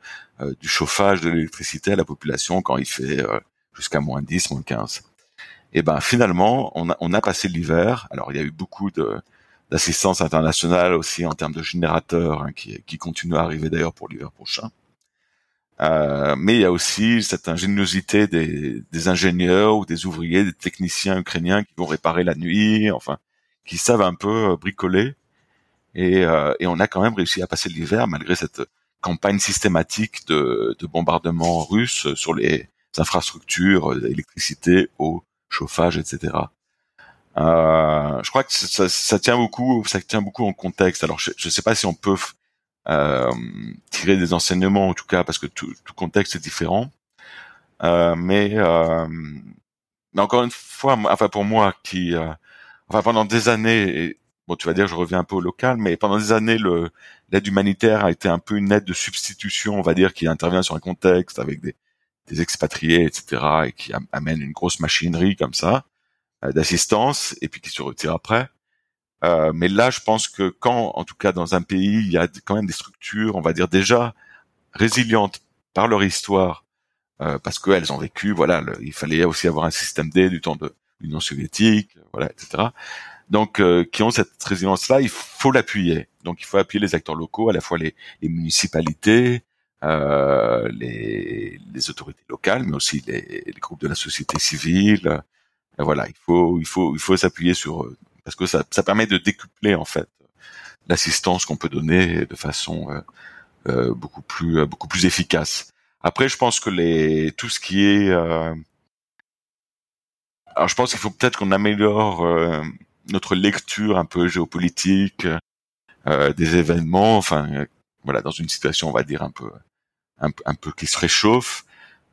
Speaker 7: du chauffage, de l'électricité à la population quand il fait jusqu'à moins 10, moins 15. Et ben finalement, on a, passé l'hiver. Alors il y a eu beaucoup d'assistance internationale aussi en termes de générateurs hein, qui, continuent à arriver d'ailleurs pour l'hiver prochain. Euh, mais il y a aussi cette ingéniosité des, ingénieurs ou des ouvriers, des techniciens ukrainiens qui vont réparer la nuit, enfin, qui savent un peu euh, bricoler. Et, euh, et on a quand même réussi à passer l'hiver malgré cette campagne systématique de, de bombardements russes sur les infrastructures, l'électricité, eau, chauffage, etc. Euh, je crois que ça, ça, tient beaucoup, ça tient beaucoup en contexte. Alors, je ne sais pas si on peut euh, tirer des enseignements, en tout cas, parce que tout, tout contexte est différent. Euh, mais euh, mais encore une fois, enfin pour moi qui, euh, enfin pendant des années, bon tu vas dire je reviens un peu au local, mais pendant des années l'aide humanitaire a été un peu une aide de substitution, on va dire, qui intervient sur un contexte avec des, des expatriés, etc., et qui amène une grosse machinerie comme ça euh, d'assistance, et puis qui se retire après. Euh, mais là, je pense que quand, en tout cas dans un pays, il y a quand même des structures, on va dire déjà résilientes par leur histoire, euh, parce qu'elles ont vécu, voilà, il fallait aussi avoir un système D du temps de l'Union soviétique, voilà, etc. Donc, euh, qui ont cette résilience-là, il faut l'appuyer. Donc, il faut appuyer les acteurs locaux, à la fois les, les municipalités, euh, les, les, autorités locales, mais aussi les, les, groupes de la société civile. Et voilà, il faut, il faut, il faut s'appuyer sur parce que ça, ça permet de décupler en fait l'assistance qu'on peut donner de façon euh, euh beaucoup plus, euh, beaucoup plus efficace. Après, je pense que les, tout ce qui est, euh, alors je pense qu'il faut peut-être qu'on améliore notre lecture un peu géopolitique des événements. Enfin, voilà, dans une situation, on va dire un peu un, peu qui se réchauffe,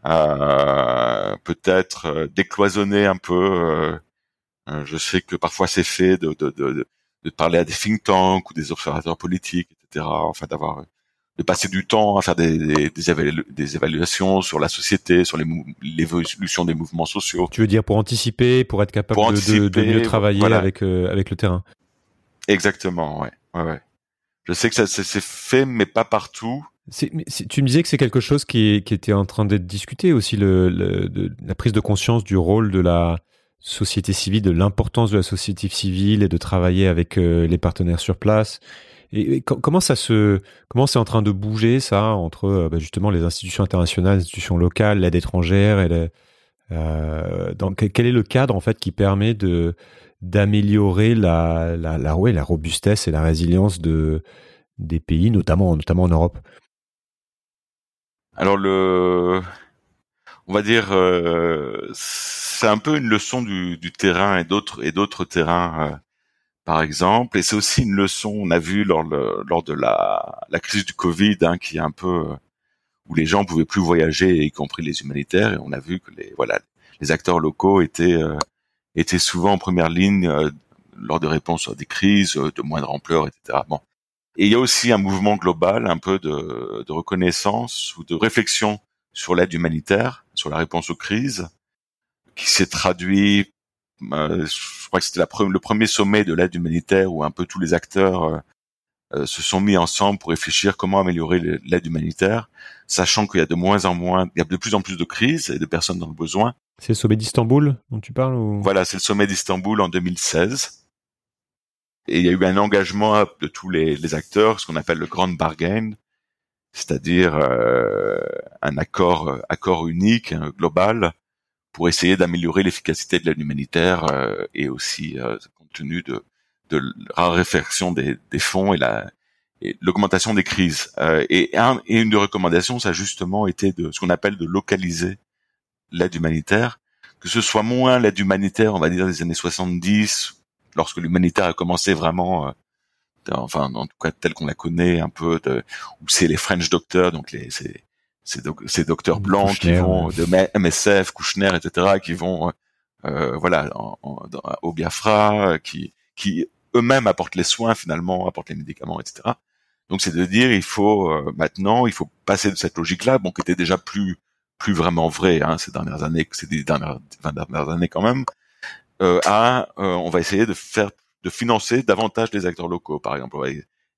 Speaker 7: euh, peut-être décloisonner un peu. Euh, je sais que parfois c'est fait de, de, de, de, parler à des think tanks ou des observateurs politiques, etc. Enfin, d'avoir de passer du temps à faire des, des, des, évaluations sur la société, sur l'évolution des mouvements sociaux.
Speaker 1: Tu veux dire pour anticiper, pour être capable de, de, mieux travailler avec euh, avec le terrain.
Speaker 7: Exactement, ouais, ouais, ouais. Je sais que ça c'est fait, mais pas partout
Speaker 1: tu me disais que c'est quelque chose qui, était en train d'être discuté aussi, la prise de conscience du rôle de la société civile, de l'importance de la société civile et de travailler avec euh, les partenaires sur place. Comment ça se, comment c'est en train de bouger ça entre euh, bah, justement les institutions internationales, les institutions locales, l'aide étrangère euh, quel est le cadre en fait qui permet d'améliorer la robustesse et la résilience de des pays, notamment en Europe?
Speaker 7: Alors le, on va dire, euh, c'est un peu une leçon du, terrain et d'autres et d'autres terrains, euh, par exemple. Et c'est aussi une leçon, on a vu lors, le, lors de la, crise du Covid, hein, qui est un peu où les gens pouvaient plus voyager, y compris les humanitaires. Et on a vu que les voilà, les acteurs locaux étaient euh, étaient souvent en première ligne lors de réponses à des crises de moindre ampleur, etc. et il y a aussi un mouvement global, un peu de, de reconnaissance ou de réflexion sur l'aide humanitaire, sur la réponse aux crises, qui s'est traduit, euh, je crois que c'était le premier sommet de l'aide humanitaire où un peu tous les acteurs euh, euh, se sont mis ensemble pour réfléchir comment améliorer l'aide humanitaire, sachant qu'il y a de moins en moins, il y a de plus en plus de crises et de personnes dans le besoin.
Speaker 1: C'est le sommet d'Istanbul dont tu parles ou...
Speaker 7: Voilà, c'est le sommet d'Istanbul en 2016 et il y a eu un engagement de tous les, acteurs, ce qu'on appelle le grand bargain, c'est-à-dire euh, un accord, accord unique, global, pour essayer d'améliorer l'efficacité de l'aide humanitaire euh, et aussi euh, compte tenu de, de la réflexion des, des fonds et la l'augmentation des crises. Euh, et, un, et une des recommandations, ça a justement été de ce qu'on appelle de localiser l'aide humanitaire, que ce soit moins l'aide humanitaire, on va dire des années 70 lorsque l'humanitaire a commencé vraiment, euh, enfin en tout cas tel qu'on la connaît un peu, de, où c'est les French doctors, donc les ces, ces, docteurs blancs qui vont de MSF, Kouchner, etc., qui vont euh, voilà au Biafra, qui qui eux-mêmes apportent les soins finalement, apportent les médicaments, etc. Donc c'est de dire il faut euh, maintenant il faut passer de cette logique-là, bon qui était déjà plus plus vraiment vrai hein, ces dernières années, ces dernières 20 dernières années quand même, euh, à euh, on va essayer de faire de financer davantage les acteurs locaux, par exemple. On va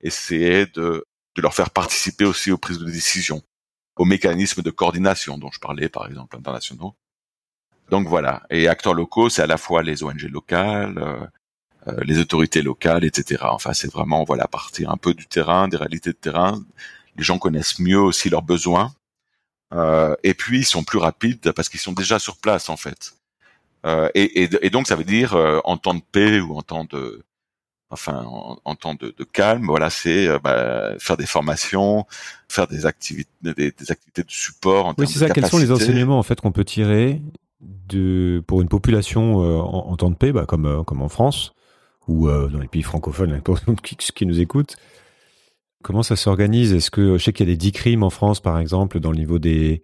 Speaker 7: essayer de, leur faire participer aussi aux prises de décision, aux mécanismes de coordination dont je parlais, par exemple, internationaux. Donc voilà. Et acteurs locaux, c'est à la fois les ONG locales, euh, les autorités locales, etc. Enfin, c'est vraiment voilà partir un peu du terrain, des réalités de terrain. Les gens connaissent mieux aussi leurs besoins. Euh, et puis ils sont plus rapides parce qu'ils sont déjà sur place en fait. Euh, et, et, et, donc ça veut dire euh, en temps de paix ou en temps de enfin en, temps de, de, calme voilà c'est euh, bah, faire des formations faire des activités des, des activités de support en
Speaker 1: oui c'est ça. quels sont les enseignements en fait qu'on peut tirer de pour une population en, en, temps de paix bah, comme comme en France ou dans les pays francophones pour qui, qui nous écoutent. Comment ça s'organise? Est-ce que je sais qu'il y a des dix crimes en France par exemple dans le niveau des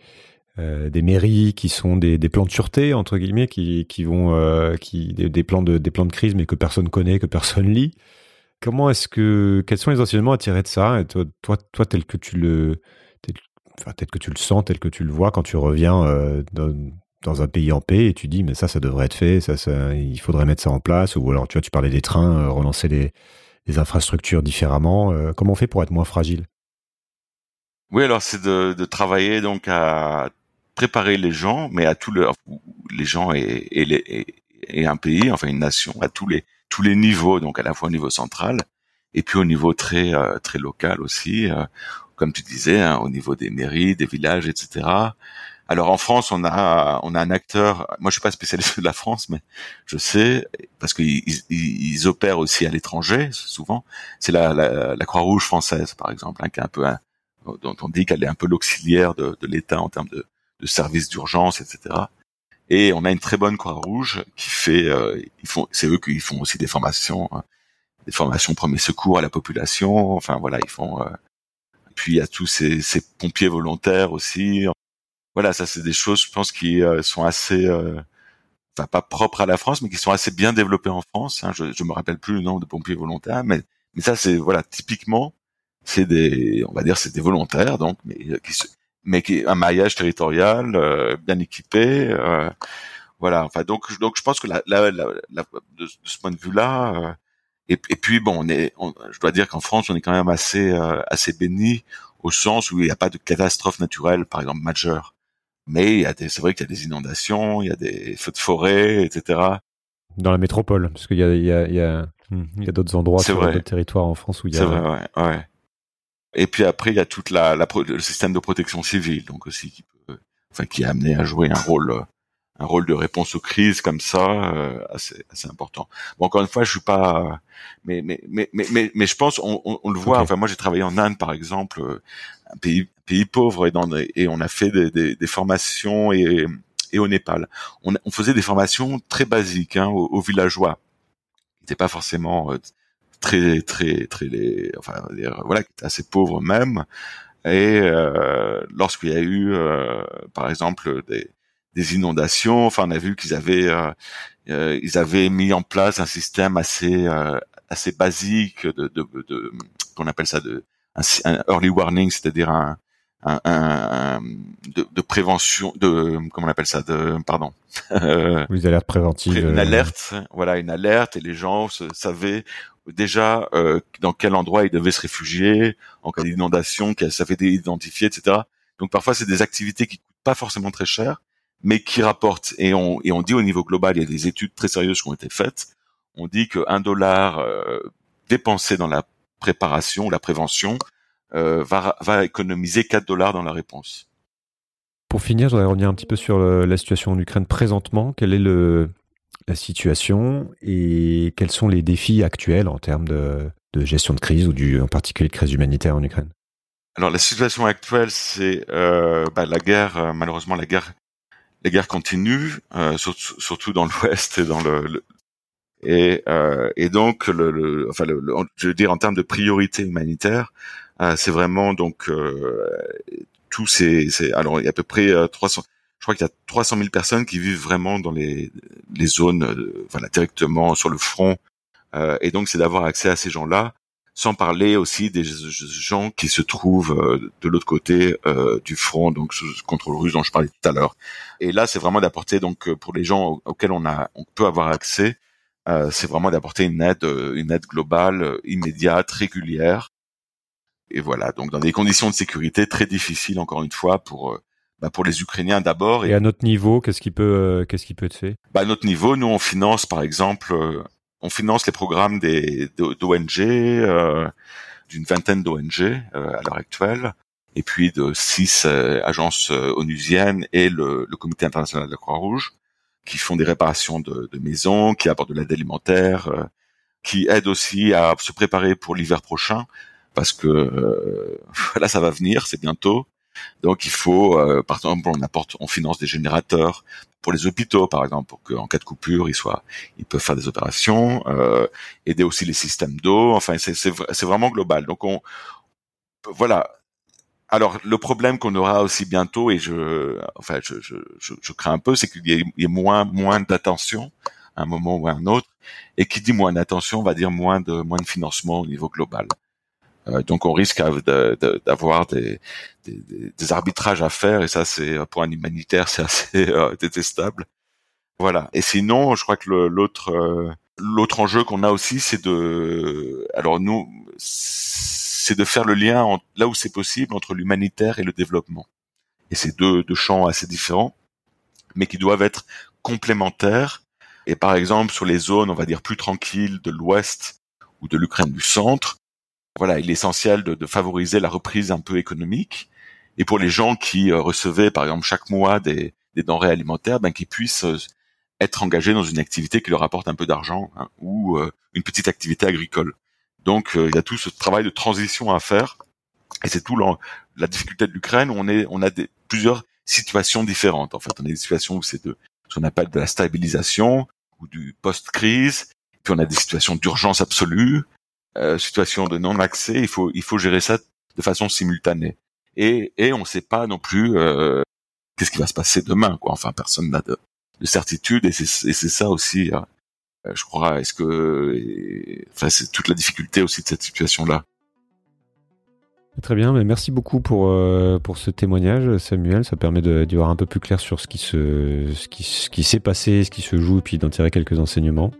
Speaker 1: euh, des mairies qui sont des, des plans de sûreté entre guillemets qui, qui vont euh, qui des, des, plans de des plans de crise mais que personne connaît que personne lit. Comment est-ce que quels sont les enseignements à tirer de ça? Et toi toi, toi tel que tu le tel, que tu le sens tel que tu le vois quand tu reviens euh, dans, dans un pays en paix et tu dis mais ça ça devrait être fait ça, ça il faudrait mettre ça en place. Ou alors tu vois tu parlais des trains euh, relancer les, les infrastructures différemment. Euh, comment on fait pour être moins fragile?
Speaker 7: Oui alors c'est de, de travailler donc à préparer les gens, mais à tous le, les gens et, et, les, et, un pays, enfin une nation, à tous les tous les niveaux, donc à la fois au niveau central et puis au niveau très euh, très local aussi, euh, comme tu disais, hein, au niveau des mairies, des villages, etc. Alors en France, on a on a un acteur. Moi, je suis pas spécialiste de la France, mais je sais parce qu'ils ils, opèrent aussi à l'étranger souvent. C'est la, la, la Croix-Rouge française, par exemple, hein, qui est un peu un, dont on dit qu'elle est un peu l'auxiliaire de, de l'État en termes de, de services d'urgence, etc. Et on a une très bonne Croix-Rouge qui fait, euh, ils font, c'est eux qui font aussi des formations, hein, des formations premiers secours à la population. Enfin voilà, ils font. Euh, puis il y a tous ces, ces, pompiers volontaires aussi. Voilà, ça c'est des choses, je pense, qui euh, sont assez, euh, enfin pas propres à la France, mais qui sont assez bien développées en France. Hein. Je, je me rappelle plus le nombre de pompiers volontaires, mais mais ça c'est voilà typiquement c'est des, on va dire, c'est des volontaires, donc, mais qui se, mais qui un maillage territorial euh, bien équipé. Euh, voilà. Enfin, donc, donc, je pense que la, la, la, de, ce point de vue-là, euh, et, et, puis bon, on est, je dois dire qu'en France, on est quand même assez, assez béni au sens où il n'y a pas de catastrophe naturelle, par exemple majeure. Mais il y a des, c'est vrai qu'il y a des inondations, il y a des feux de forêt, etc.
Speaker 1: Dans la métropole, parce qu'il y a, il y a, il y a, il y a d'autres endroits sur d'autres territoires en France où il y a.
Speaker 7: C'est vrai, ouais, ouais. Et puis après, il y a toute la, la le système de protection civile, donc aussi qui peut, enfin, qui est amené à jouer un rôle, un rôle de réponse aux crises comme ça, euh, assez, assez important. Bon, encore une fois, je suis pas, mais, mais, mais, mais, mais, je pense, on, on, on le voit. Enfin, moi, j'ai travaillé en Inde, par exemple, un pays, pays pauvre, et, dans, et on a fait des, des, des formations et, et au Népal, on, on, faisait des formations très basiques hein, aux, aux villageois. C'était pas forcément euh, très très très les, enfin voilà qui assez pauvres même. Et euh, lorsqu'il y a eu euh, par exemple des, des inondations enfin on a vu qu'ils avaient euh, euh ils avaient mis en place un système assez euh, assez basique de, de, de qu'on appelle ça de un, un early warning c'est-à-dire un, un, un de, de, prévention de comment on appelle ça de pardon.
Speaker 1: Les alertes préventives
Speaker 7: une alerte voilà une alerte et les gens se, savaient déjà euh, dans quel endroit ils devaient se réfugier en cas d'inondation, qu'elles savaient identifier, etc. Donc parfois c'est des activités qui coûtent pas forcément très cher, mais qui rapportent. Et on, et on dit au niveau global, il y a des études très sérieuses qui ont été faites. On dit qu'un dollar euh, dépensé dans la préparation, la prévention, euh, va, va économiser 4 dollars dans la réponse.
Speaker 1: Pour finir, je voudrais revenir un petit peu sur la situation en Ukraine présentement. Quel est le, situation et quels sont les défis actuels en termes de, gestion de crise ou du, en particulier de crise humanitaire en Ukraine?
Speaker 7: Alors la situation actuelle, c'est euh, bah, la guerre. Euh, malheureusement, la guerre, la guerre continue, euh, surtout, dans l'Ouest et dans le, et, euh, donc le, enfin je veux dire en termes de priorité humanitaire, euh, c'est vraiment donc euh, tous alors il y a à peu près 300 je crois qu'il y a 300 000 personnes qui vivent vraiment dans les, les zones, euh, voilà, directement sur le front. Euh, et donc, c'est d'avoir accès à ces gens-là, sans parler aussi des gens qui se trouvent euh, de l'autre côté euh, du front, donc sous contrôle russe dont je parlais tout à l'heure. Et là, c'est vraiment d'apporter, donc, pour les gens auxquels on a, on peut avoir accès, c'est vraiment d'apporter une aide, une aide globale, immédiate, régulière. Et voilà, donc dans des conditions de sécurité très difficiles, encore une fois, pour bah pour les Ukrainiens d'abord.
Speaker 1: Et, à notre niveau, qu'est-ce qui peut, euh, qu'est-ce qui peut être fait?
Speaker 7: Bah À notre niveau, nous on finance par exemple, euh, on finance les programmes des d'ONG, euh, d'une vingtaine d'ONG euh, à l'heure actuelle, et puis de six agences onusiennes et le, le, Comité international de la Croix-Rouge, qui font des réparations de, de maisons, qui apportent de l'aide alimentaire, qui aident aussi à se préparer pour l'hiver prochain, parce que voilà, ça va venir, c'est bientôt. Donc il faut, euh, par exemple, on apporte, on finance des générateurs pour les hôpitaux, par exemple, pour qu'en cas de coupure, ils soient, ils peuvent faire des opérations, euh, aider aussi les systèmes d'eau. Enfin, c'est vraiment global. Donc on, voilà, Alors le problème qu'on aura aussi bientôt, et je, enfin, je, je, je, crains un peu, c'est qu'il y, ait moins, moins d'attention à un moment ou à un autre, et qui dit moins d'attention va dire moins de, moins de financement au niveau global. Euh, donc on risque d'avoir des, des, des- arbitrages à faire, et ça c'est pour un humanitaire c'est assez euh, détestable. Voilà. Et sinon, je crois que l'autre euh, l'autre enjeu qu'on a aussi, c'est de, alors nous, c'est de faire le lien en- là où c'est possible entre l'humanitaire et le développement. Et c'est deux, deux champs assez différents, mais qui doivent être complémentaires. Et par exemple, sur les zones, on va dire plus tranquilles de l'Ouest ou de l'Ukraine du Centre, voilà, il est essentiel de, de favoriser la reprise un peu économique. Et pour les gens qui euh, recevaient, par exemple, chaque mois des, des denrées alimentaires, ben, qu'ils puissent euh, être engagés dans une activité qui leur apporte un peu d'argent hein, ou euh, une petite activité agricole. Donc, il y a tout ce travail de transition à faire. Et c'est tout la difficulté de l'Ukraine où on on a des, plusieurs situations différentes. En fait, on a des situations où c'est de ce qu'on appelle de la stabilisation ou du post-crise. Puis on a des situations d'urgence absolue, euh, situations de non-accès. Il faut, il faut gérer ça de façon simultanée. Et, et on ne sait pas non plus euh, qu'est-ce qui va se passer demain. Quoi. Enfin, personne n'a de, de certitude. Et c'est, ça aussi, euh, je crois. Est-ce que, enfin, c'est toute la difficulté aussi de cette situation-là.
Speaker 1: Très bien, mais merci beaucoup pour, pour ce témoignage, Samuel. Ça permet d'y voir un peu plus clair sur ce qui se, ce qui, ce qui s'est passé, ce qui se joue, et puis d'en tirer quelques enseignements.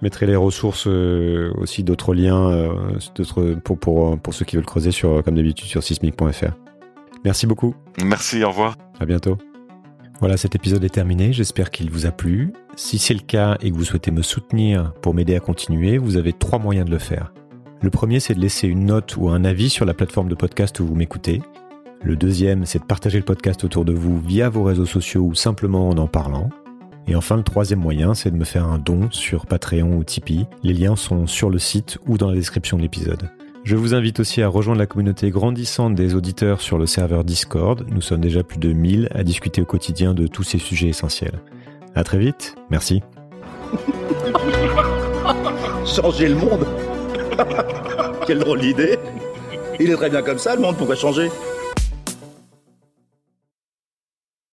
Speaker 1: Je mettrai les ressources euh, aussi d'autres liens euh, d'autres- pour, pour, pour ceux qui veulent creuser sur, comme d'habitude sur sismic.fr. Merci beaucoup.
Speaker 7: Merci, au revoir.
Speaker 1: À bientôt. Voilà, cet épisode est terminé. J'espère qu'il vous a plu. Si c'est le cas et que vous souhaitez me soutenir pour m'aider à continuer, vous avez trois moyens de le faire. Le premier, c'est de laisser une note ou un avis sur la plateforme de podcast où vous m'écoutez. Le deuxième, c'est de partager le podcast autour de vous via vos réseaux sociaux ou simplement en en parlant. Et enfin, le troisième moyen, c'est de me faire un don sur Patreon ou Tipeee. Les liens sont sur le site ou dans la description de l'épisode. Je vous invite aussi à rejoindre la communauté grandissante des auditeurs sur le serveur Discord. Nous sommes déjà plus de 1000 à discuter au quotidien de tous ces sujets essentiels. À très vite. Merci.
Speaker 8: Changer le monde Quelle drôle d'idée Il est très bien comme ça, le monde, pourquoi changer?